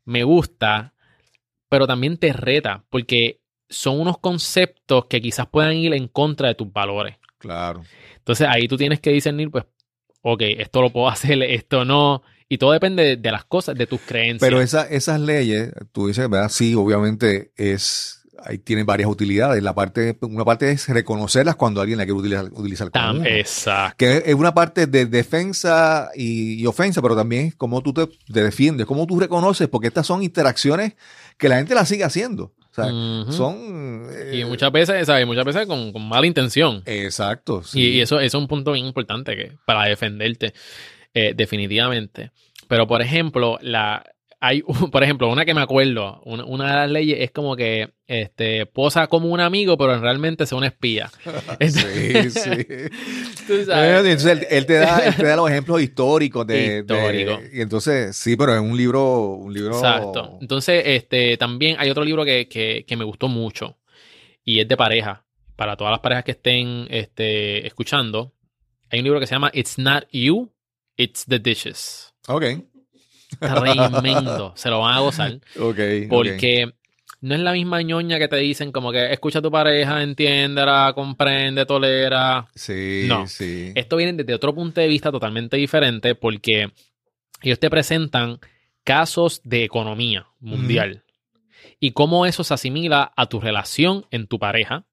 [SPEAKER 2] me gusta, pero también te reta, porque son unos conceptos que quizás puedan ir en contra de tus valores.
[SPEAKER 1] Claro.
[SPEAKER 2] Entonces ahí tú tienes que discernir, pues, ok, esto lo puedo hacer, esto no. Y todo depende de, las cosas, de tus creencias.
[SPEAKER 1] Pero esa- esas leyes, tú dices, ¿verdad? Sí, obviamente es. Ahí tienen varias utilidades. La parte, una parte es reconocerlas cuando alguien la quiere utilizar, utilizar
[SPEAKER 2] Tam-. Exacto.
[SPEAKER 1] Que es una parte de defensa y, y ofensa, pero también es cómo tú te, te defiendes, cómo tú reconoces, porque estas son interacciones que la gente las sigue haciendo. O sea, son. eh,
[SPEAKER 2] Y muchas veces, ¿sabes? Muchas veces con, con mala intención.
[SPEAKER 1] Exacto. sí.
[SPEAKER 2] Y, y eso, eso es un punto bien importante que, para defenderte, eh, definitivamente. Pero, por ejemplo, la, hay, por ejemplo, una que me acuerdo, una, una de las leyes es como que este, posa como un amigo, pero realmente es un espía.
[SPEAKER 1] Sí, sí.
[SPEAKER 2] Tú sabes.
[SPEAKER 1] Entonces él, él te da, él te da los ejemplos históricos de, de-
[SPEAKER 2] Histórico.
[SPEAKER 1] y entonces, sí, pero es un libro, un libro.
[SPEAKER 2] Exacto. Entonces, este, también hay otro libro que, que, que me gustó mucho y es de pareja. Para todas las parejas que estén este, escuchando, hay un libro que se llama It's Not You, It's the Dishes.
[SPEAKER 1] Ok.
[SPEAKER 2] Tremendo. Se lo van a gozar.
[SPEAKER 1] Ok.
[SPEAKER 2] Porque no es la misma ñoña que te dicen como que escucha a tu pareja, entiéndela, comprende, tolera.
[SPEAKER 1] Sí,
[SPEAKER 2] No.
[SPEAKER 1] sí.
[SPEAKER 2] Esto viene desde otro punto de vista totalmente diferente porque ellos te presentan casos de economía mundial y cómo eso se asimila a tu relación en tu pareja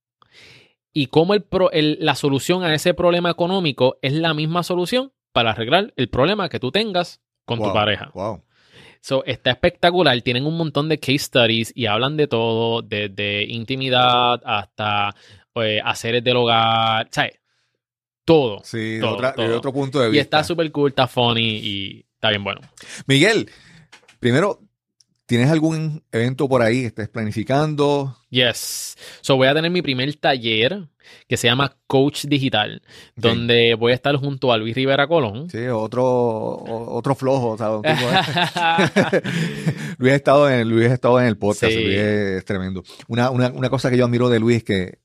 [SPEAKER 2] y cómo el pro- el- la solución a ese problema económico es la misma solución para arreglar el problema que tú tengas con tu pareja.
[SPEAKER 1] Wow.
[SPEAKER 2] So, está espectacular. Tienen un montón de case studies y hablan de todo, desde intimidad hasta eh, haceres del hogar. ¿Sabes? todo.
[SPEAKER 1] Sí, de,
[SPEAKER 2] todo,
[SPEAKER 1] de otro punto de
[SPEAKER 2] Y
[SPEAKER 1] vista.
[SPEAKER 2] está súper cool, está funny y está bien bueno.
[SPEAKER 1] Miguel, primero, ¿tienes algún evento por ahí que estés planificando?
[SPEAKER 2] Yes. So voy a tener mi primer taller que se llama Coach Digital, donde voy a estar junto a Luis Rivera Colón.
[SPEAKER 1] Sí, otro, otro flojo, o sea, Luis ha estado en, Luis ha estado en el podcast,
[SPEAKER 2] Sí.
[SPEAKER 1] Luis es tremendo. Una, una, una cosa que yo admiro de Luis es que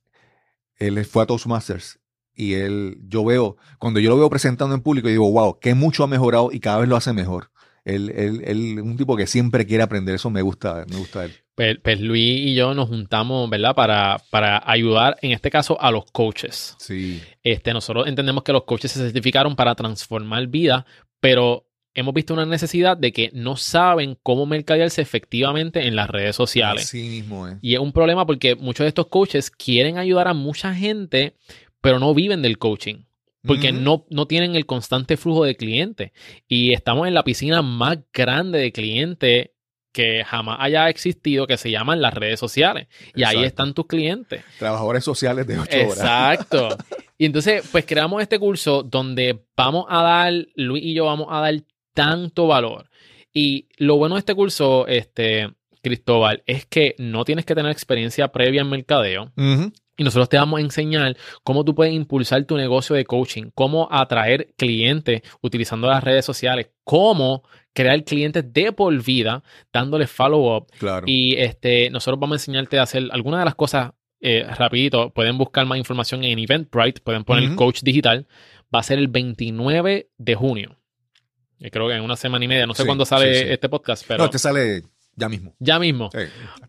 [SPEAKER 1] él fue a Toastmasters y él, yo veo, cuando yo lo veo presentando en público, yo digo, wow, que mucho ha mejorado y cada vez lo hace mejor. Él, él, él un tipo que siempre quiere aprender, eso me gusta, me gusta él.
[SPEAKER 2] Pues, pues Luis y yo nos juntamos, ¿verdad? Para, para ayudar, en este caso, a los coaches.
[SPEAKER 1] Sí,
[SPEAKER 2] Este, nosotros entendemos que los coaches se certificaron para transformar vidas, pero hemos visto una necesidad de que no saben cómo mercadearse efectivamente en las redes sociales.
[SPEAKER 1] así mismo es.
[SPEAKER 2] Y es un problema porque muchos de estos coaches quieren ayudar a mucha gente, pero no viven del coaching. Porque no, no tienen el constante flujo de clientes. Y estamos en la piscina más grande de clientes que jamás haya existido, que se llaman las redes sociales. Y ahí están tus clientes.
[SPEAKER 1] Trabajadores sociales de ocho horas.
[SPEAKER 2] Exacto. Y entonces, pues creamos este curso donde vamos a dar, Luis y yo vamos a dar tanto valor. Y lo bueno de este curso, este, Cristóbal, es que no tienes que tener experiencia previa en mercadeo.
[SPEAKER 1] Ujú.
[SPEAKER 2] Y nosotros te vamos a enseñar cómo tú puedes impulsar tu negocio de coaching, cómo atraer clientes utilizando las redes sociales, cómo crear clientes de por vida dándole follow-up.
[SPEAKER 1] Claro.
[SPEAKER 2] Y este, nosotros vamos a enseñarte a hacer algunas de las cosas eh, rapidito. Pueden buscar más información en Eventbrite, pueden poner
[SPEAKER 1] Ujú.
[SPEAKER 2] coach digital. Va a ser el 29 de junio. Yo creo que en una semana y media. No sé
[SPEAKER 1] Sí,
[SPEAKER 2] cuándo sale
[SPEAKER 1] sí, sí.
[SPEAKER 2] este podcast, pero
[SPEAKER 1] no, te sale ya mismo.
[SPEAKER 2] ya mismo.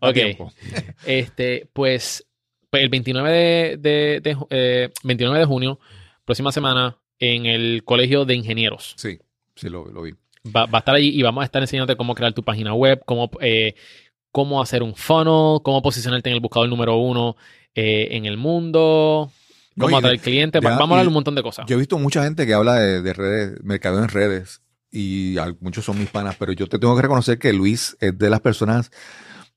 [SPEAKER 2] Ok.
[SPEAKER 1] tiempo.
[SPEAKER 2] Este, pues, pues el 29 de, de- de eh, 29 de junio, próxima semana, en el Colegio de Ingenieros.
[SPEAKER 1] Sí, sí, lo, lo vi.
[SPEAKER 2] Va, va a estar allí y vamos a estar enseñándote cómo crear tu página web, cómo, eh, cómo hacer un funnel, cómo posicionarte en el buscador número uno eh, en el mundo,
[SPEAKER 1] No,
[SPEAKER 2] cómo
[SPEAKER 1] y
[SPEAKER 2] atraer clientes. Vamos a hablar un montón de cosas.
[SPEAKER 1] Yo he visto mucha gente que habla de, de redes, mercado en redes, y muchos son mis panas, pero yo te tengo que reconocer que Luis es de las personas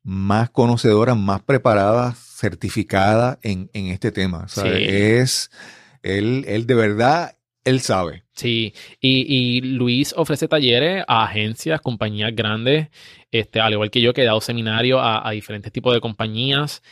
[SPEAKER 1] más conocedoras, más preparadas, certificadas en, en este tema.
[SPEAKER 2] Sí.
[SPEAKER 1] Es, él, él de verdad, él sabe.
[SPEAKER 2] Sí, y, y Luis ofrece talleres a agencias, compañías grandes, este, al igual que yo, que he dado seminarios a, a diferentes tipos de compañías.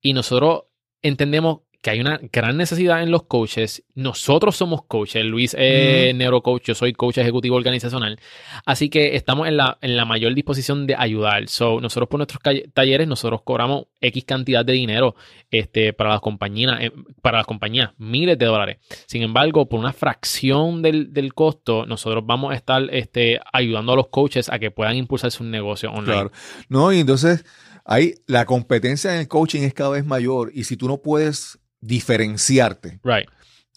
[SPEAKER 2] Y nosotros entendemos que hay una gran necesidad en los coaches. Nosotros somos coaches. Luis es neurocoach, yo soy coach ejecutivo organizacional. Así que estamos en la, en la mayor disposición de ayudar. So, nosotros por nuestros talleres, nosotros cobramos X cantidad de dinero este, para las compañías, eh, para las compañías, miles de dólares. Sin embargo, por una fracción del, del costo, nosotros vamos a estar este, ayudando a los coaches a que puedan impulsar su negocio online.
[SPEAKER 1] Claro. No, y entonces hay, la competencia en el coaching es cada vez mayor, y si tú no puedes diferenciarte,
[SPEAKER 2] Right.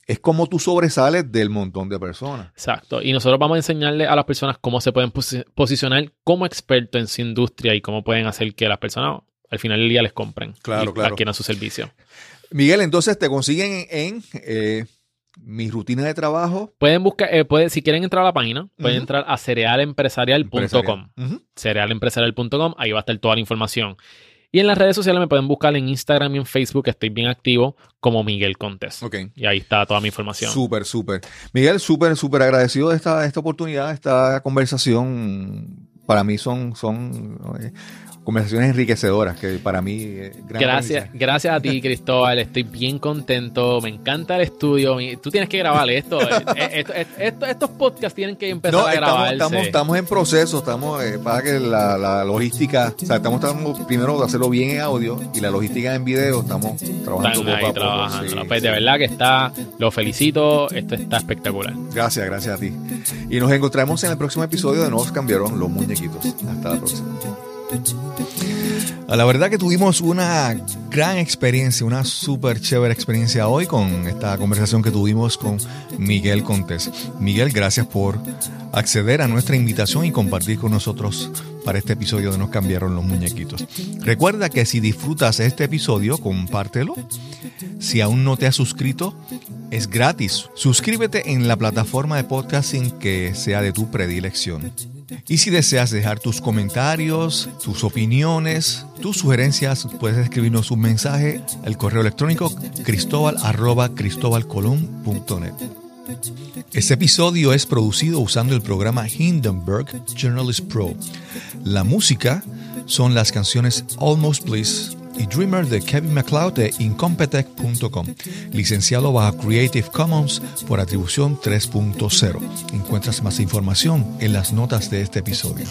[SPEAKER 1] es como tú sobresales del montón de personas.
[SPEAKER 2] Exacto. Y nosotros vamos a enseñarle a las personas cómo se pueden posi- posicionar como expertos en su industria y cómo pueden hacer que las personas al final del día les compren.
[SPEAKER 1] Claro,
[SPEAKER 2] y
[SPEAKER 1] claro.
[SPEAKER 2] adquieran su servicio.
[SPEAKER 1] Miguel, entonces te consiguen en, en, eh, mi rutina de trabajo.
[SPEAKER 2] Pueden buscar, eh, pueden- si quieren entrar a la página, pueden entrar a cerealempresarial.com. cerealempresarial.com, ahí va a estar toda la información. Y en las redes sociales me pueden buscar en Instagram y en Facebook, estoy bien activo, como Miguel Contes.
[SPEAKER 1] Ok.
[SPEAKER 2] Y ahí está toda mi información.
[SPEAKER 1] Súper, súper. Miguel, súper, súper agradecido de esta, esta oportunidad, esta conversación. Para mí son, son eh, conversaciones enriquecedoras, que para mí eh, gran
[SPEAKER 2] Gracias, gracias a ti, Cristóbal. Estoy bien contento. Me encanta el estudio. Tú tienes que grabar esto. Eh, eh, esto- esto- estos podcasts tienen que empezar
[SPEAKER 1] No,
[SPEAKER 2] a
[SPEAKER 1] estamos,
[SPEAKER 2] grabarse.
[SPEAKER 1] estamos, estamos en proceso, estamos eh, para que la, la logística, o sea, estamos tratando primero de hacerlo bien en audio y la logística en video, estamos trabajando
[SPEAKER 2] Están ahí trabajando.
[SPEAKER 1] sí,
[SPEAKER 2] Pues de verdad que está, lo felicito. Esto está espectacular.
[SPEAKER 1] Gracias, gracias a ti. Y nos encontramos en el próximo episodio de Nos cambiaron los muñequitos. Hasta la próxima. La verdad que tuvimos una gran experiencia, una súper chévere experiencia hoy con esta conversación que tuvimos con Miguel Contés. Miguel, gracias por acceder a nuestra invitación y compartir con nosotros para este episodio de Nos cambiaron los muñequitos. Recuerda que si disfrutas este episodio, compártelo. Si aún no te has suscrito, es gratis. Suscríbete en la plataforma de podcasting que sea de tu predilección. Y si deseas dejar tus comentarios, tus opiniones, tus sugerencias, puedes escribirnos un mensaje al correo electrónico cristobal Este episodio es producido usando el programa Hindenburg Journalist Pro. La música son las canciones Almost Bliss y Dreamer de Kevin MacLeod de Incompetech.com, licenciado bajo Creative Commons por atribución 3.0. Encuentras más información en las notas de este episodio.